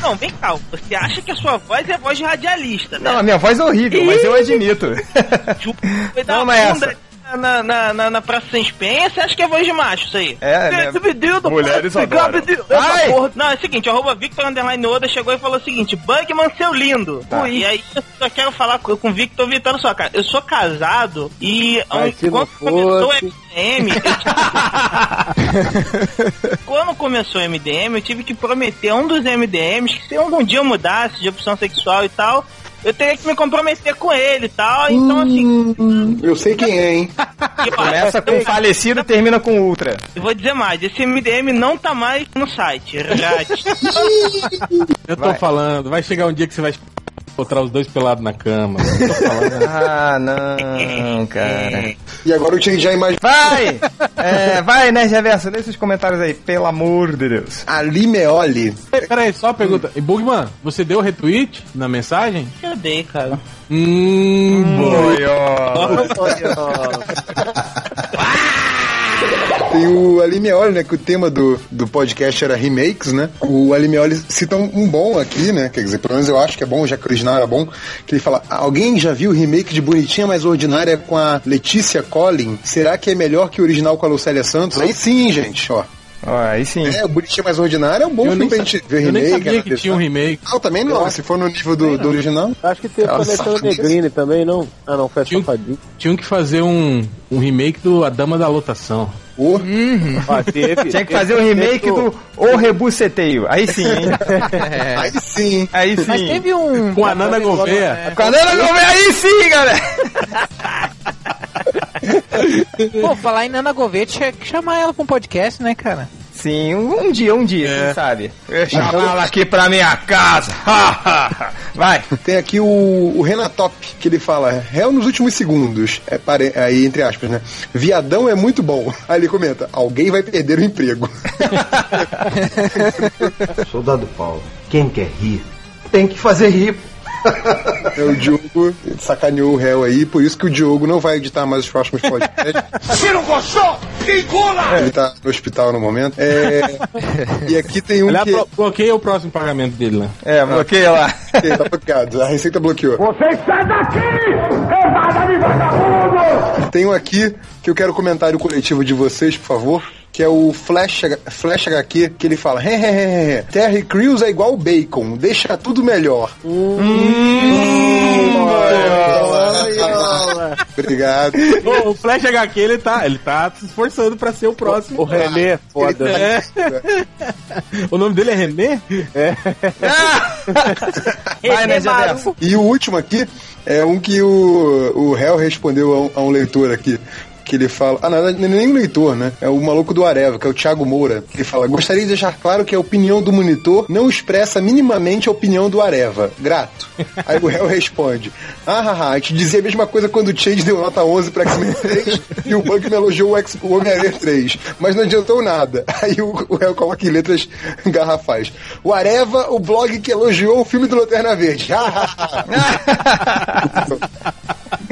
G: Não, vem cá. Você acha que a sua voz é voz de radialista, né?
B: Não, a minha voz é horrível, mas eu admito. Toma
G: uma bunda
B: essa.
G: Na, na, na, na Praça Sem Penha, você acha que é voz de macho isso aí?
B: É, né?
G: Esse pedido,
B: Mulheres
G: fica
B: adoram.
G: porra- Não, é o seguinte, arroba Victor Underline Oda chegou e falou o seguinte, Bugman, seu lindo.
B: Tá.
G: E aí eu só quero falar com, com o Victor Vitor só, cara. Eu sou casado e quando começou o MDM, eu tive- quando começou o MDM, eu tive que prometer a um dos MDMs que se algum dia eu mudasse de opção sexual e tal, eu teria que me comprometer com ele e tal. Então, assim,
F: Eu sei quem é, hein?
G: e, ó,
B: Começa com falecido e termina com ultra.
G: eu vou dizer mais, esse MDM não tá mais no site. Grátis.
D: Eu tô
B: Vai.
D: falando, vai chegar um dia que você vai botar os dois pelados na cama. Falando.
B: Ah, não, cara.
F: E agora eu tinha já imaginado.
B: Vai! É, vai, né, Reverso? Lê esses comentários aí, pelo amor de Deus.
F: Ali Meoli.
D: Pera aí, só uma pergunta. E Bugman, você deu retweet na mensagem?
G: Eu dei, cara.
D: Hum, boa.
F: Tem o Ali Meoli, né? Que o tema do, do podcast era remakes, né? O Ali Meoli cita um, um bom aqui, né? Quer dizer, pelo menos eu acho que é bom, já que o original era bom. Que ele fala: Alguém já viu o remake de Bonitinha Mais Ordinária com a Letícia Collin? Será que é melhor que o original com a Lucélia Santos? Aí sim, gente, ó.
B: Aí sim.
F: É, o Bonitinha Mais Ordinária é um bom
D: Eu
F: filme pra gente ver
D: eu nem
F: remake.
D: sabia que
F: analisar.
D: tinha um remake.
F: Não, também não. Se for no nível do, do original.
H: Acho que teve com a
F: Nossa,
H: Alessandra
F: safadeza.
H: Negrini também, não? Ah, não, foi a
D: Tinha um-. Tinham que fazer um, um remake do A Dama da Lotação.
F: Ô,
H: Ah, teve,
B: Tinha que fazer o remake do O Rebuceteio. Aí sim, hein?
F: Aí sim.
B: Aí sim.
E: Mas teve um.
D: Com a Nana Gouveia.
B: Com a Nana Gouveia, aí sim, galera!
E: Pô, falar em Nana Gouveia, tinha que chamar ela pra um podcast, né, cara?
B: Sim, um, um dia, um dia,
D: É.
B: sabe? Eu ia chamar ela aqui pra minha casa. Vai.
F: Tem aqui o, o Renatop, que ele fala, réu nos últimos segundos. É, pare- aí, entre aspas, né? Viadão é muito bom. Aí ele comenta, alguém vai perder o emprego.
I: Soldado Paulo, quem quer rir, tem que fazer rir.
F: É, o Diogo sacaneou o réu aí, por isso que o Diogo não vai editar mais os próximos podcasts.
I: Se não gostou, engula!
F: Ele tá no hospital no momento. É, e aqui tem um que...
D: blo- bloqueia o próximo pagamento dele lá.
B: É, bloqueia lá.
F: que tá bloqueado, a Receita bloqueou.
I: Você sai daqui! Levada de vagabundo!
F: Tem um aqui que eu quero comentário coletivo de vocês, por favor. Que é o Flash, Flash HQ, que ele fala: Hehehehe, Terry Crews é igual bacon, deixa tudo melhor. Obrigado.
D: Ô, o Flash HQ, ele tá, ele tá se esforçando pra ser o próximo.
H: O René é foda, né?
D: É. O nome dele é René?
B: Vai, né?
F: E o último aqui é um que o, o réu respondeu a um, a um leitor aqui. Que ele fala. Ah, não, é nem um leitor, né? É o maluco do Areva, que é o Thiago Moura. Ele fala: Gostaria de deixar claro que a opinião do monitor não expressa minimamente a opinião do Areva. Grato. Aí o réu responde: Ah, haha, a gente dizia a mesma coisa quando o Change deu nota 11 pra X-Men 3 e o me elogiou o, X- o Homem-Aranha 3. Mas não adiantou nada. Aí o, o réu coloca em letras garrafais: O Areva, o blog que elogiou o filme do Lanterna Verde.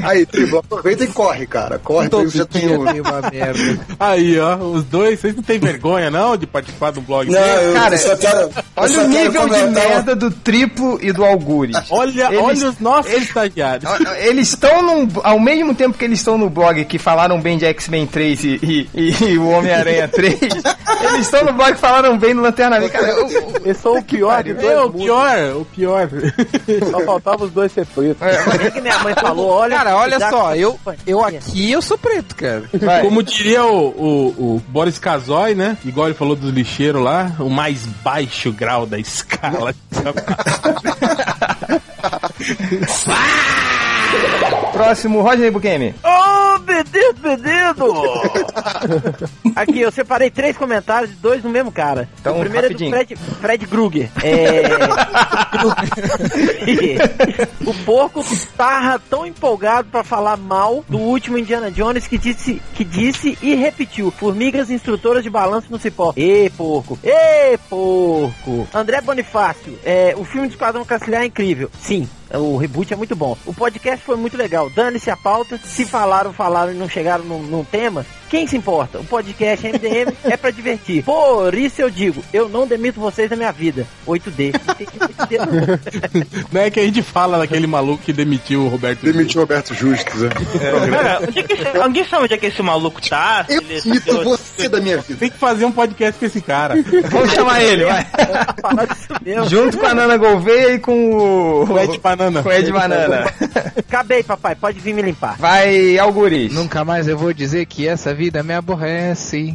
F: Aí, Triblo, aproveita e corre, cara. Corre, você já tem um.
E: uma merda.
D: Aí, ó, os dois, vocês não têm vergonha, não, de participar do blog
C: Não, eu
B: Cara,
C: só quero. eu
B: Olha
C: só
B: o
C: quero
B: nível de merda do triplo e do algures.
D: Olha,
B: Eles-
D: olha os nossos estagiários.
B: Eles estão num. Ao mesmo tempo que eles estão no blog que falaram bem de X-Men 3 e, e- e o Homem-Aranha 3, eles estão no blog que falaram bem do Lanterna Verde. Cara, eu- eu-
H: Eles são o pior de dois
D: É, o pior, o pior.
H: Só faltava os dois ser pretos.
A: É que minha mãe falou, olha.
E: Cara, olha só, eu, eu aqui eu sou preto, cara.
B: vai.
D: Como diria o, o, o Boris Casoy, né? Igual ele falou dos lixeiros lá, o mais baixo grau da escala.
B: Próximo, Roger Bukemi.
G: Ô,
A: me despedindo! Aqui, eu separei três comentários, dois no mesmo cara.
B: Então,
A: o primeiro
B: rapidinho.
A: é do Fred, Fred Krueger. É... o porco tava tão empolgado pra falar mal do último Indiana Jones que disse, que disse e repetiu: Formigas instrutoras de balanço no cipó. Ê, porco! Ê, porco! André Bonifácio, é, o filme de Esquadrão Cacilhar é incrível. Sim, o reboot é muito bom. O podcast foi muito legal. Dane-se a pauta. Se falaram, falaram e não chegaram num, num tema. Quem se importa? O podcast MDM é pra divertir. Por isso eu digo, eu não demito vocês da minha vida. 8D. Não tem que 8D não.
D: Não é que a gente fala daquele maluco que demitiu o Roberto.
F: Demitiu o Roberto Justus. né?
G: Cara, onde é que esse- alguém sabe onde é que esse maluco tá?
F: Eu
G: ele-
F: demito você da minha vida.
D: Tem que fazer um podcast com esse cara.
B: Vamos chamar ele, vai. Junto com a Nana Gouveia e com o...
D: O Ed Banana.
B: Com o Ed Banana.
A: Acabei, papai. Pode vir me limpar.
B: Vai, Alguris.
E: Nunca mais eu vou dizer que essa vida me aborrece.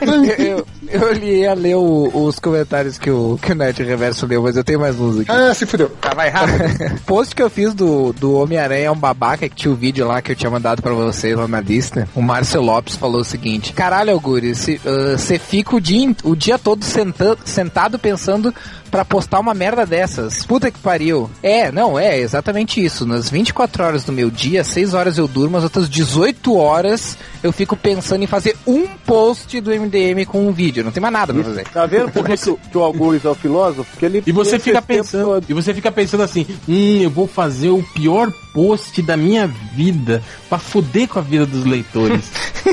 E: eu, eu li- ia ler o- os comentários que o, que o Nerd Reverso leu, mas eu tenho mais uns aqui.
F: Ah, se fudeu.
B: Tá, vai rápido.
E: post que eu fiz do, do Homem-Aranha é um babaca, que tinha o vídeo lá que eu tinha mandado pra vocês lá na lista. O Márcio Lopes falou o seguinte: Caralho, Alguri, você fica o dia, o dia todo senta- sentado pensando pra postar uma merda dessas. Puta que pariu. É, não, é exatamente isso. Nas 24 horas do meu dia, 6 horas eu durmo, as outras 18 horas eu fico pensando em fazer um post do MDM com um vídeo. Não tem mais nada pra fazer.
H: Tá vendo por que, que o- que o Algures é o filósofo? Porque ele
D: E você fica pensando,
H: todo.
D: e você fica pensando assim, hum, eu vou fazer o pior post da minha vida pra fuder com a vida dos leitores.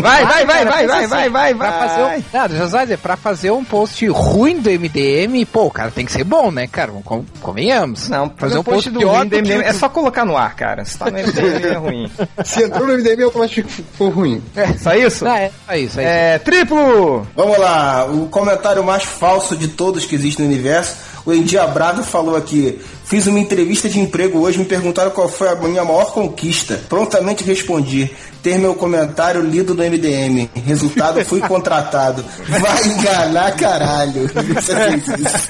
B: Vai, vai, vai, vai, vai,
E: assim,
B: vai, vai,
E: Pra
B: vai.
E: fazer um, não, eu só dizer, pra fazer um post ruim do MDM, pô, o cara tem que ser bom, né, cara? Vamos con- Convenhamos.
B: Não, fazer um post do
E: pior do
B: MDM
E: que
B: é só colocar no ar, cara. Se tá no MDM é ruim.
F: Se entrou no MDM, automaticamente ficou ruim.
B: É, só isso?
E: Não, é, é isso, é,
B: É, triplo!
C: Vamos lá, o comentário mais falso de todos que existe no universo. O Endiabrado falou aqui: Fiz uma entrevista de emprego hoje, me perguntaram qual foi a minha maior conquista. Prontamente respondi: ter meu comentário lido no MDM. Resultado, fui contratado. Vai enganar, caralho. Isso.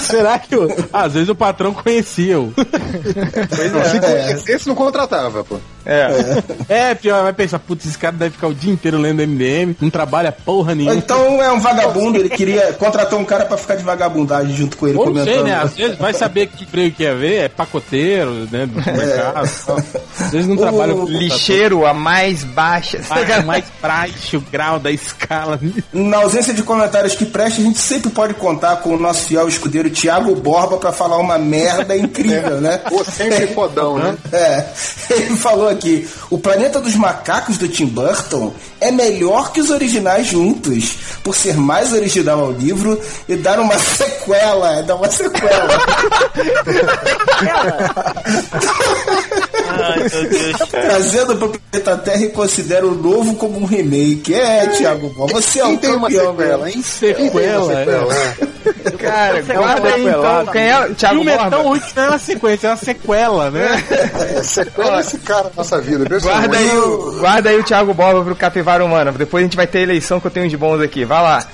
D: Será que o, às vezes o patrão conhecia o.
F: Se conhecesse, não contratava, pô.
B: É.
D: É, pior, vai pensar, putz, esse cara deve ficar o dia inteiro lendo MDM, não trabalha porra nenhuma.
C: então é um vagabundo, ele queria contratar um cara pra ficar de vagabundagem junto com ele
D: Ou não
C: comentando.
D: sei, né? Às vezes vai saber que emprego que ia ver, é pacoteiro, né? Do mercado. e tal. Às vezes não
C: O
D: trabalha com
B: Lixeiro, a mais baixa.
D: Ah, mais baixo grau da escala.
C: Na ausência de comentários que prestem, a gente sempre pode contar com o nosso fiel escudeiro Thiago Borba pra falar uma merda incrível, né?
F: Pô, sempre fodão, né?
C: É, ele falou aqui: o planeta dos macacos do Tim Burton é melhor que os originais juntos, por ser mais original ao livro e dar uma sequela. Dar uma sequela.
G: Ai, meu Deus.
C: Trazendo para o planeta Terra e considera o novo como um remake. É, Thiago Borba, você é um
F: tem uma sequela, hein?
D: Sequela,
F: sequela, é.
B: Cara, guarda aí
H: pelado.
B: então. Quem é?
D: O
B: Thiago
D: filme é tão ruim que não é uma sequência, é uma sequela, né?
F: É, sequela esse cara nossa vida.
B: Guarda aí, o, guarda aí o Thiago Borba pro Capivara Humana. Depois a gente vai ter a eleição que eu tenho de bons aqui. Vai lá.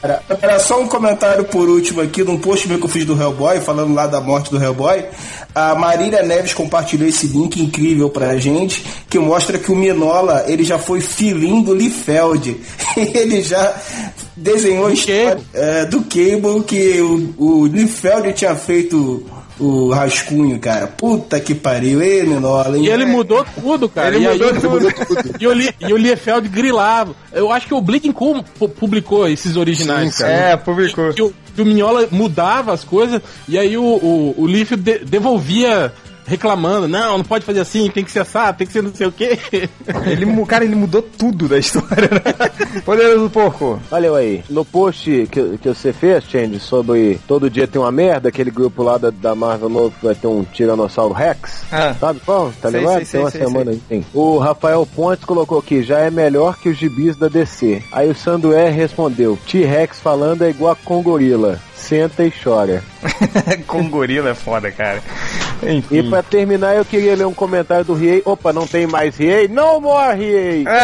C: Cara, Era só um comentário por último aqui de um post meu que eu fiz do Hellboy, falando lá da morte do Hellboy. A Marília Neves compartilhou esse link incrível pra gente, que mostra que o Minola, ele já foi filhinho do Liefeld. ele já desenhou a história é, do Cable que o, o Liefeld tinha feito o rascunho, cara. Puta que pariu, ei, Minola. hein?
D: E ele mudou tudo, cara.
B: Ele
D: e
B: mudou
D: aí,
B: tudo.
D: E o, Li, e o Liefeld grilava. Eu acho que o pu- publicou esses originais,
F: Sim,
D: cara.
B: É, publicou.
D: Que o, que o Mignola mudava as coisas e aí o, o, o Liefeld de- devolvia reclamando. Não, não pode fazer assim, tem que ser assado, tem que ser não sei o quê.
B: Ele, cara, ele mudou tudo da história, né? Poderoso Porco.
H: Valeu aí. No post que, que você fez, Change, sobre todo dia tem uma merda, aquele grupo lá da, da Marvel novo que vai ter um Tiranossauro Rex.
B: Ah.
H: Sabe qual? Tá
B: Sei,
H: ligado?
B: sei, sei,
H: tem uma
B: sei,
H: semana aí. Tem. O Rafael Pontes colocou aqui, já é melhor que os gibis da DC. Aí o Sandué respondeu, T-Rex falando é igual a Congorila. Senta e chora.
B: Com gorila é foda, cara. Enfim.
H: E pra terminar, eu queria ler um comentário do Riei. Opa, não tem mais Riei? No more Riei!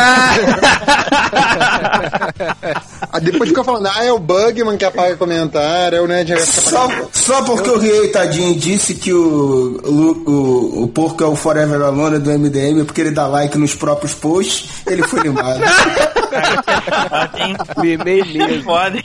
F: Ah, depois fica falando, ah, é o Bugman que apaga comentário, é o Nerd
C: Só, só porque o Riei Tadinho disse que o, o, o, o porco é o Forever Alone do MDM porque ele dá like nos próprios posts, ele foi limado.
H: Limei mesmo.
G: Foda, hein?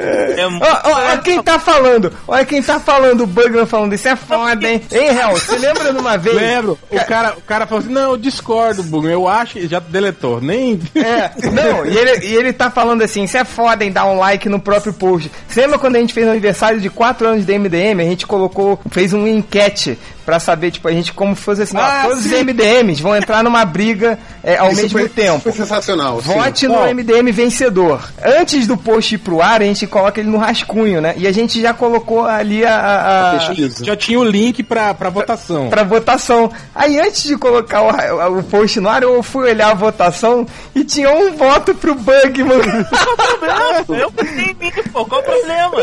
G: É muito
B: Ó, ó, olha quem tá falando, olha quem tá falando, o Bugman falando isso é foda, hein? Hein, Hel, você lembra de uma vez?
D: Lembro, o cara, o cara falou assim, não, eu discordo, Bugman, eu acho que já deletou, nem...
B: É, não, e ele, e ele tá falando assim, isso é foda em dar um like no próprio post. Você lembra quando a gente fez o aniversário de 4 anos de MDM, a gente colocou, fez um enquete pra saber, tipo, a gente como fosse assim, ó,
F: Ah,
B: todos os
F: sim.
B: MDMs vão entrar numa briga é, ao
F: Isso
B: mesmo
F: foi-
B: tempo.
F: Foi sensacional. sim.
B: Vote no MDM vencedor. Antes do post ir pro ar, a gente coloca ele no rascunho, né? E a gente já colocou ali a, a- a-.
D: Já tinha o link pra, pra votação.
B: pra votação. Aí antes de colocar o, o post no ar, eu fui olhar a votação e tinha um voto pro Bugman.
G: Eu pensei em mim, pô, qual o problema?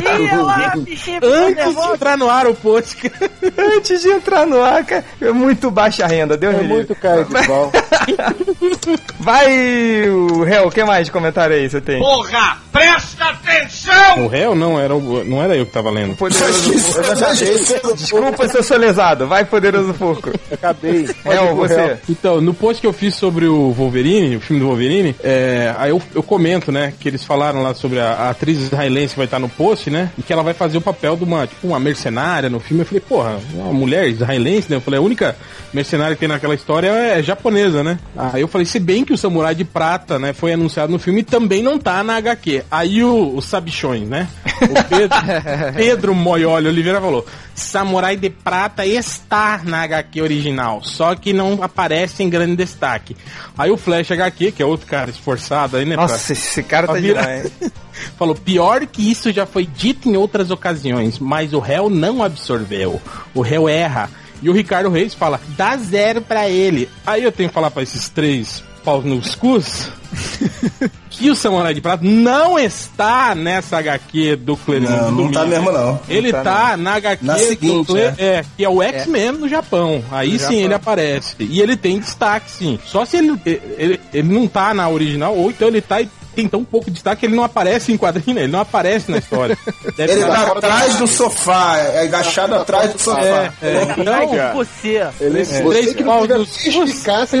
A: Ih, olha lá, bichinho,
D: Antes de entrar no ar o post.
B: antes de entrar no ar, cara. É muito baixa renda, Deus
H: É muito cara de pau.
B: Vai, o réu, o que mais de comentário aí você tem?
D: O réu não era, o- não era eu que tava lendo.
B: Poderoso Desculpa se eu sou lesado. Vai, poderoso porco.
H: Acabei.
B: Réu, você.
D: Então, no post que eu fiz sobre o Wolverine, o filme do Wolverine, é, aí eu, eu comento, né, que eles falaram lá sobre a, a atriz israelense que vai estar no post, né, e que ela vai fazer o papel de uma, tipo, uma mercenária no filme. Eu falei, porra, uma mulher israelense, né? Eu falei, a única mercenária que tem naquela história é japonesa, né? Aí eu falei, se bem que o Samurai de Prata, né, foi anunciado no filme e também não tá na HQ. Aí o, os sabichões, né, o Pedro, Pedro Moioli Oliveira falou, Samurai de Prata está na HQ original, só que não aparece em grande destaque. Aí o Flash HQ, que é outro cara esforçado aí, né? pra-
B: Nossa, esse cara tá
D: pra virar-
B: demais.
D: Falou, pior que isso já foi dito em outras ocasiões, mas o réu não absorveu. O réu erra. E o Ricardo Reis fala, dá zero pra ele. Aí eu tenho que falar pra esses três paus nos cus que o Samurai de Prata não está nessa HQ do Claremont.
C: Não,
D: do
C: não tá mesmo não.
D: Ele
B: Não
D: tá,
B: tá,
D: na HQ
C: Na
D: do
C: seguinte,
D: Cle-
C: é.
D: é, que é o X-Men no Japão. Aí sim ele aparece. E ele tem destaque, sim. Só se ele, ele, ele não tá na original, ou então ele tá e tem tão pouco destaque que ele não aparece em quadrinho, né? ele não aparece na história. Deve
C: Ele tá atrás do sofá, é agachado atrás do sofá.
D: É, é. Então,
A: Você.
D: esses
F: Você
D: três
F: que não teve a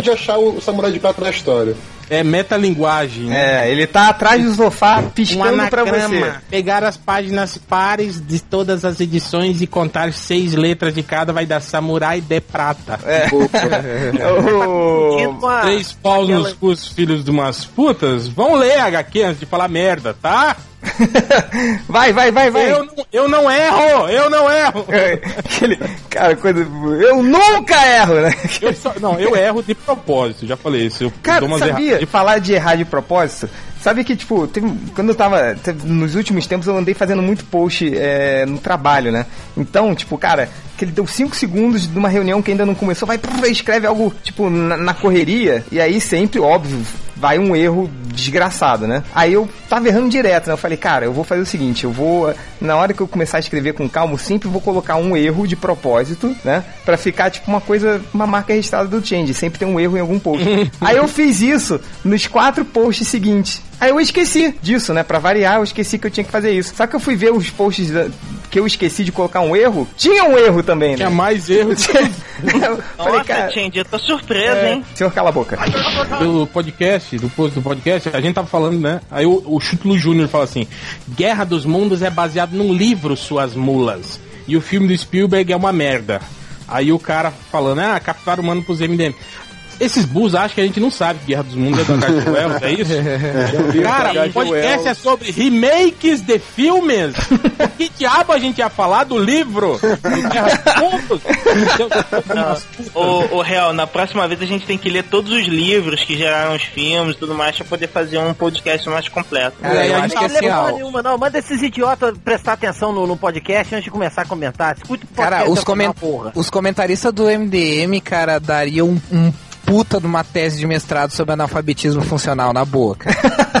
F: de achar o Samurai de Prata na história.
D: É metalinguagem. né?
B: É, ele tá atrás do sofá piscando pra você.
D: pegar as páginas pares de todas as edições e contar seis letras de cada vai dar Samurai de Prata.
B: É. O-
D: Três paus
A: aquela-
D: nos cus, filhos de umas putas. Vão ler HQ antes de falar merda, tá?
B: vai, vai, vai, vai.
D: Eu, não- eu não erro! Eu não erro!
B: Aquele, cara, coisa. Eu nunca erro, né?
D: Eu só- não, eu erro de propósito, já falei isso. Eu
B: Cara, sabia? De falar de errar de propósito. Sabe que, tipo, teve- quando eu tava. teve- nos últimos tempos eu andei fazendo muito post é, no trabalho, né? Então, tipo, cara, que ele deu 5 segundos de uma reunião que ainda não começou, vai, escreve algo, tipo, na, na correria, e aí sempre, óbvio, vai um erro desgraçado, né? Aí eu tava errando direto, né? Eu falei, cara, eu vou fazer o seguinte, eu vou, na hora que eu começar a escrever com calma, eu sempre vou colocar um erro de propósito, né? Pra ficar, tipo, uma coisa, uma marca registrada do Change, sempre tem um erro em algum post. aí eu fiz isso nos quatro posts seguintes. Aí eu esqueci disso, né? Pra variar, eu esqueci que eu tinha que fazer isso. Só que eu fui ver os posts da- que eu esqueci de colocar um erro, tinha um erro também, né?
D: Tinha mais erro que
B: Eu falei,
G: Nossa,
B: cara,
G: Change, eu tô surpreso, hein?
B: senhor, cala a boca.
D: do podcast, do post do podcast, a gente tava falando, né? Aí o, o Chutlu Júnior fala assim: Guerra dos Mundos é baseado num livro, suas mulas. E o filme do Spielberg é uma merda. Aí o cara falando, ah, captaram o mano pros MDM. Esses burros acham que a gente não sabe que Guerra dos Mundos é do H.G. Wells, é isso? Cara, o podcast é sobre remakes de filmes. Por que diabo a gente ia falar do livro? Do Guerra dos Mundos?
G: O, o Real, na próxima vez a gente tem que ler todos os livros que geraram os filmes e tudo mais pra poder fazer um podcast mais completo.
E: Cara, eu
D: É, a
E: acho que
A: Não
E: assim,
A: leva
E: ó,
A: porra nenhuma, não. Manda esses idiotas prestar atenção no, no podcast antes de começar a comentar. Escuta o podcast
E: Cara, os,
A: até o final,
E: comen
A: porra.
E: os comentaristas do MDM, cara, dariam um, um puta de uma tese de mestrado sobre analfabetismo funcional na boa, cara.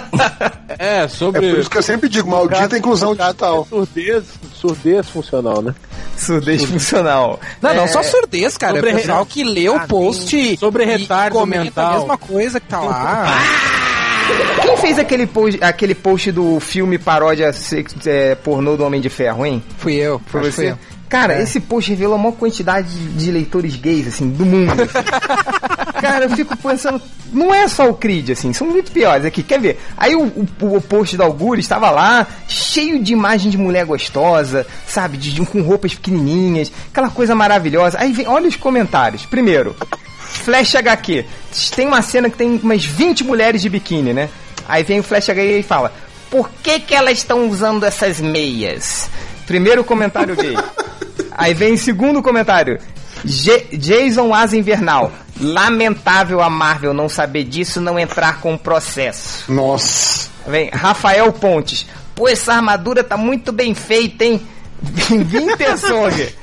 D: É,
F: É
D: sobre.
F: por isso que eu sempre digo, maldita inclusão digital.
H: Surdez, surdez funcional, né?
B: Surdez funcional.
E: Não, não
B: É,
E: só surdez, cara.
D: sobre
E: é o pessoal que lê o
A: Ah,
E: post
D: Sobre
E: e
D: retardo
E: comenta
D: mental.
E: a mesma coisa que tá lá.
B: Quem fez aquele post, aquele post do filme paródia é, pornô do Homem de Ferro, hein?
E: Fui eu.
B: Foi
E: fui
B: você?
E: eu.
B: Cara, esse post revelou a maior quantidade de, de leitores gays, assim, do mundo. Cara, eu fico pensando, não é só o Creed, assim, são muito piores aqui. Quer ver? Aí o, o, o post da Augury estava lá, cheio de imagem de mulher gostosa, sabe? De, de- com roupas pequenininhas, aquela coisa maravilhosa. Aí vem, olha os comentários. Primeiro, Flash HQ. Tem uma cena que tem umas 20 mulheres de biquíni, né? Aí vem o Flash HQ e fala: Por que, que elas estão usando essas meias? Primeiro comentário gay. Aí vem o segundo comentário. J- Jason Asa Invernal. Lamentável a Marvel não saber disso e não entrar com o processo.
F: Nossa.
B: Vem Rafael Pontes. Pô, essa armadura tá muito bem feita, hein? Winter Soldier.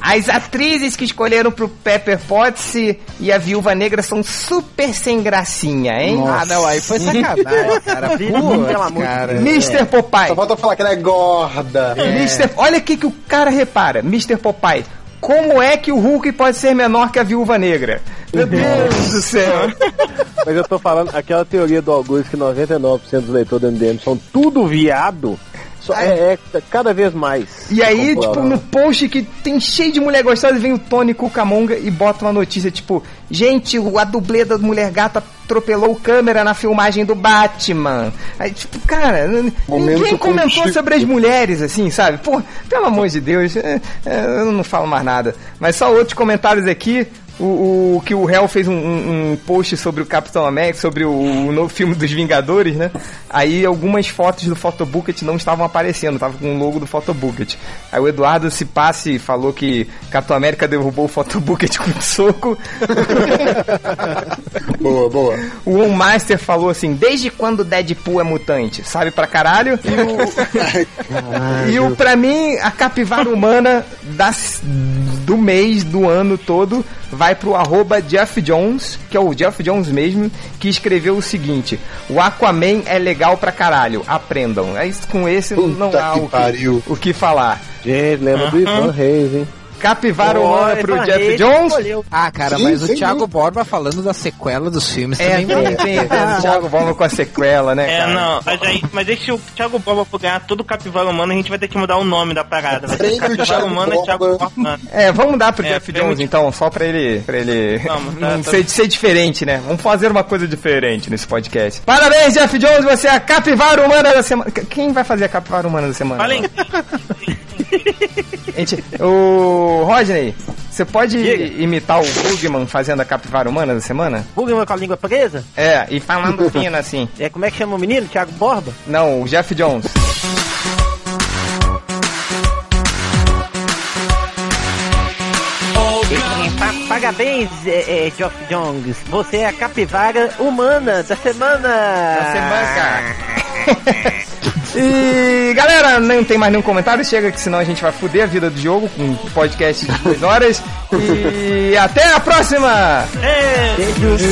B: As atrizes que escolheram pro Pepper Potts e- a Viúva Negra são super sem gracinha, hein?
E: Ah, não, aí foi sacanagem, cara.
A: Pelo
E: Putz,
A: amor de
E: cara.
B: Mr. Popeye.
F: Só falta falar que ela é gorda.
B: Mr. Olha o que, que o cara repara, Mr. Popeye. Como é que o Hulk pode ser menor que a Viúva Negra? Meu Deus do céu.
H: Mas eu tô falando, aquela teoria do Augusto que 99% dos leitores do MDM são tudo viado, só é, é cada vez mais.
B: E aí, tipo, no post que tem cheio de mulher gostosa, vem o Tony Cucamonga e bota uma notícia, tipo, gente, a dublê da Mulher Gata atropelou câmera na filmagem do Batman. Aí, tipo, cara,
F: Momento
B: ninguém comentou
F: contigo.
B: sobre as mulheres, assim, sabe? Pô, pelo amor de Deus, é, é, eu não falo mais nada. Mas só outros comentários aqui. O, o- que o Hell fez um, um- um post sobre o Capitão América, sobre o, o novo filme dos Vingadores, né? Aí algumas fotos do Photobucket não estavam aparecendo, tava com o logo do Photobucket. Aí o Eduardo se passe falou que Capitão América derrubou o Photobucket com um soco.
F: Boa, boa.
B: O One Master falou assim: desde quando Deadpool é mutante? Sabe pra caralho? E o, e o pra mim, a capivara humana das, do mês, do ano todo, vai pro arroba Jeff Jones, que é o Jeff Jones mesmo, que escreveu o seguinte: O Aquaman é legal pra caralho, aprendam. Aí com esse não
F: Puta
B: há
F: que
B: o que, o que falar.
H: Gente, lembra do Ivan Reis, hein?
B: Capivara humana pro Jeff Jones.
A: escolheu.
E: Ah, cara,
F: Sim,
E: mas o
F: sem
E: Thiago
F: dúvida.
E: Borba falando da sequela dos filmes
B: É,
E: também.
B: tem, tem, tem o Thiago Bola com a sequela, né?
G: É,
B: cara?
G: não, mas, aí, mas aí se o Thiago Borba for ganhar todo o capivara humano, a gente vai ter que mudar o nome da parada. Vai ser capivara
F: Thiago
G: humano e Thiago
F: Borba.
G: Borba.
B: É, vamos dar pro
G: É,
B: Jeff Jones
G: um-
B: então, só pra ele, pra ele
G: Vamos, tá, tá.
B: ser, ser diferente, né? Vamos fazer uma coisa diferente nesse podcast. Parabéns, Jeff Jones, você é a capivara humana da semana. Qu- Quem vai fazer a capivara humana da semana?
G: Fala em
B: Gente, o Rodney, você pode
A: Diga.
B: imitar o Bugman fazendo a capivara humana da semana?
A: Bugman com a língua presa?
B: É, e falando fino assim.
A: É, como é que chama o menino? Thiago Borba?
B: Não, o Jeff Jones.
A: Pa- Parabéns, é, é, Geoff Jones. Você é a capivara humana da semana.
B: Da semana. E galera, não tem mais nenhum comentário, chega que senão a gente vai foder a vida do jogo com um podcast de duas horas. E até a próxima!
J: É. Beijos!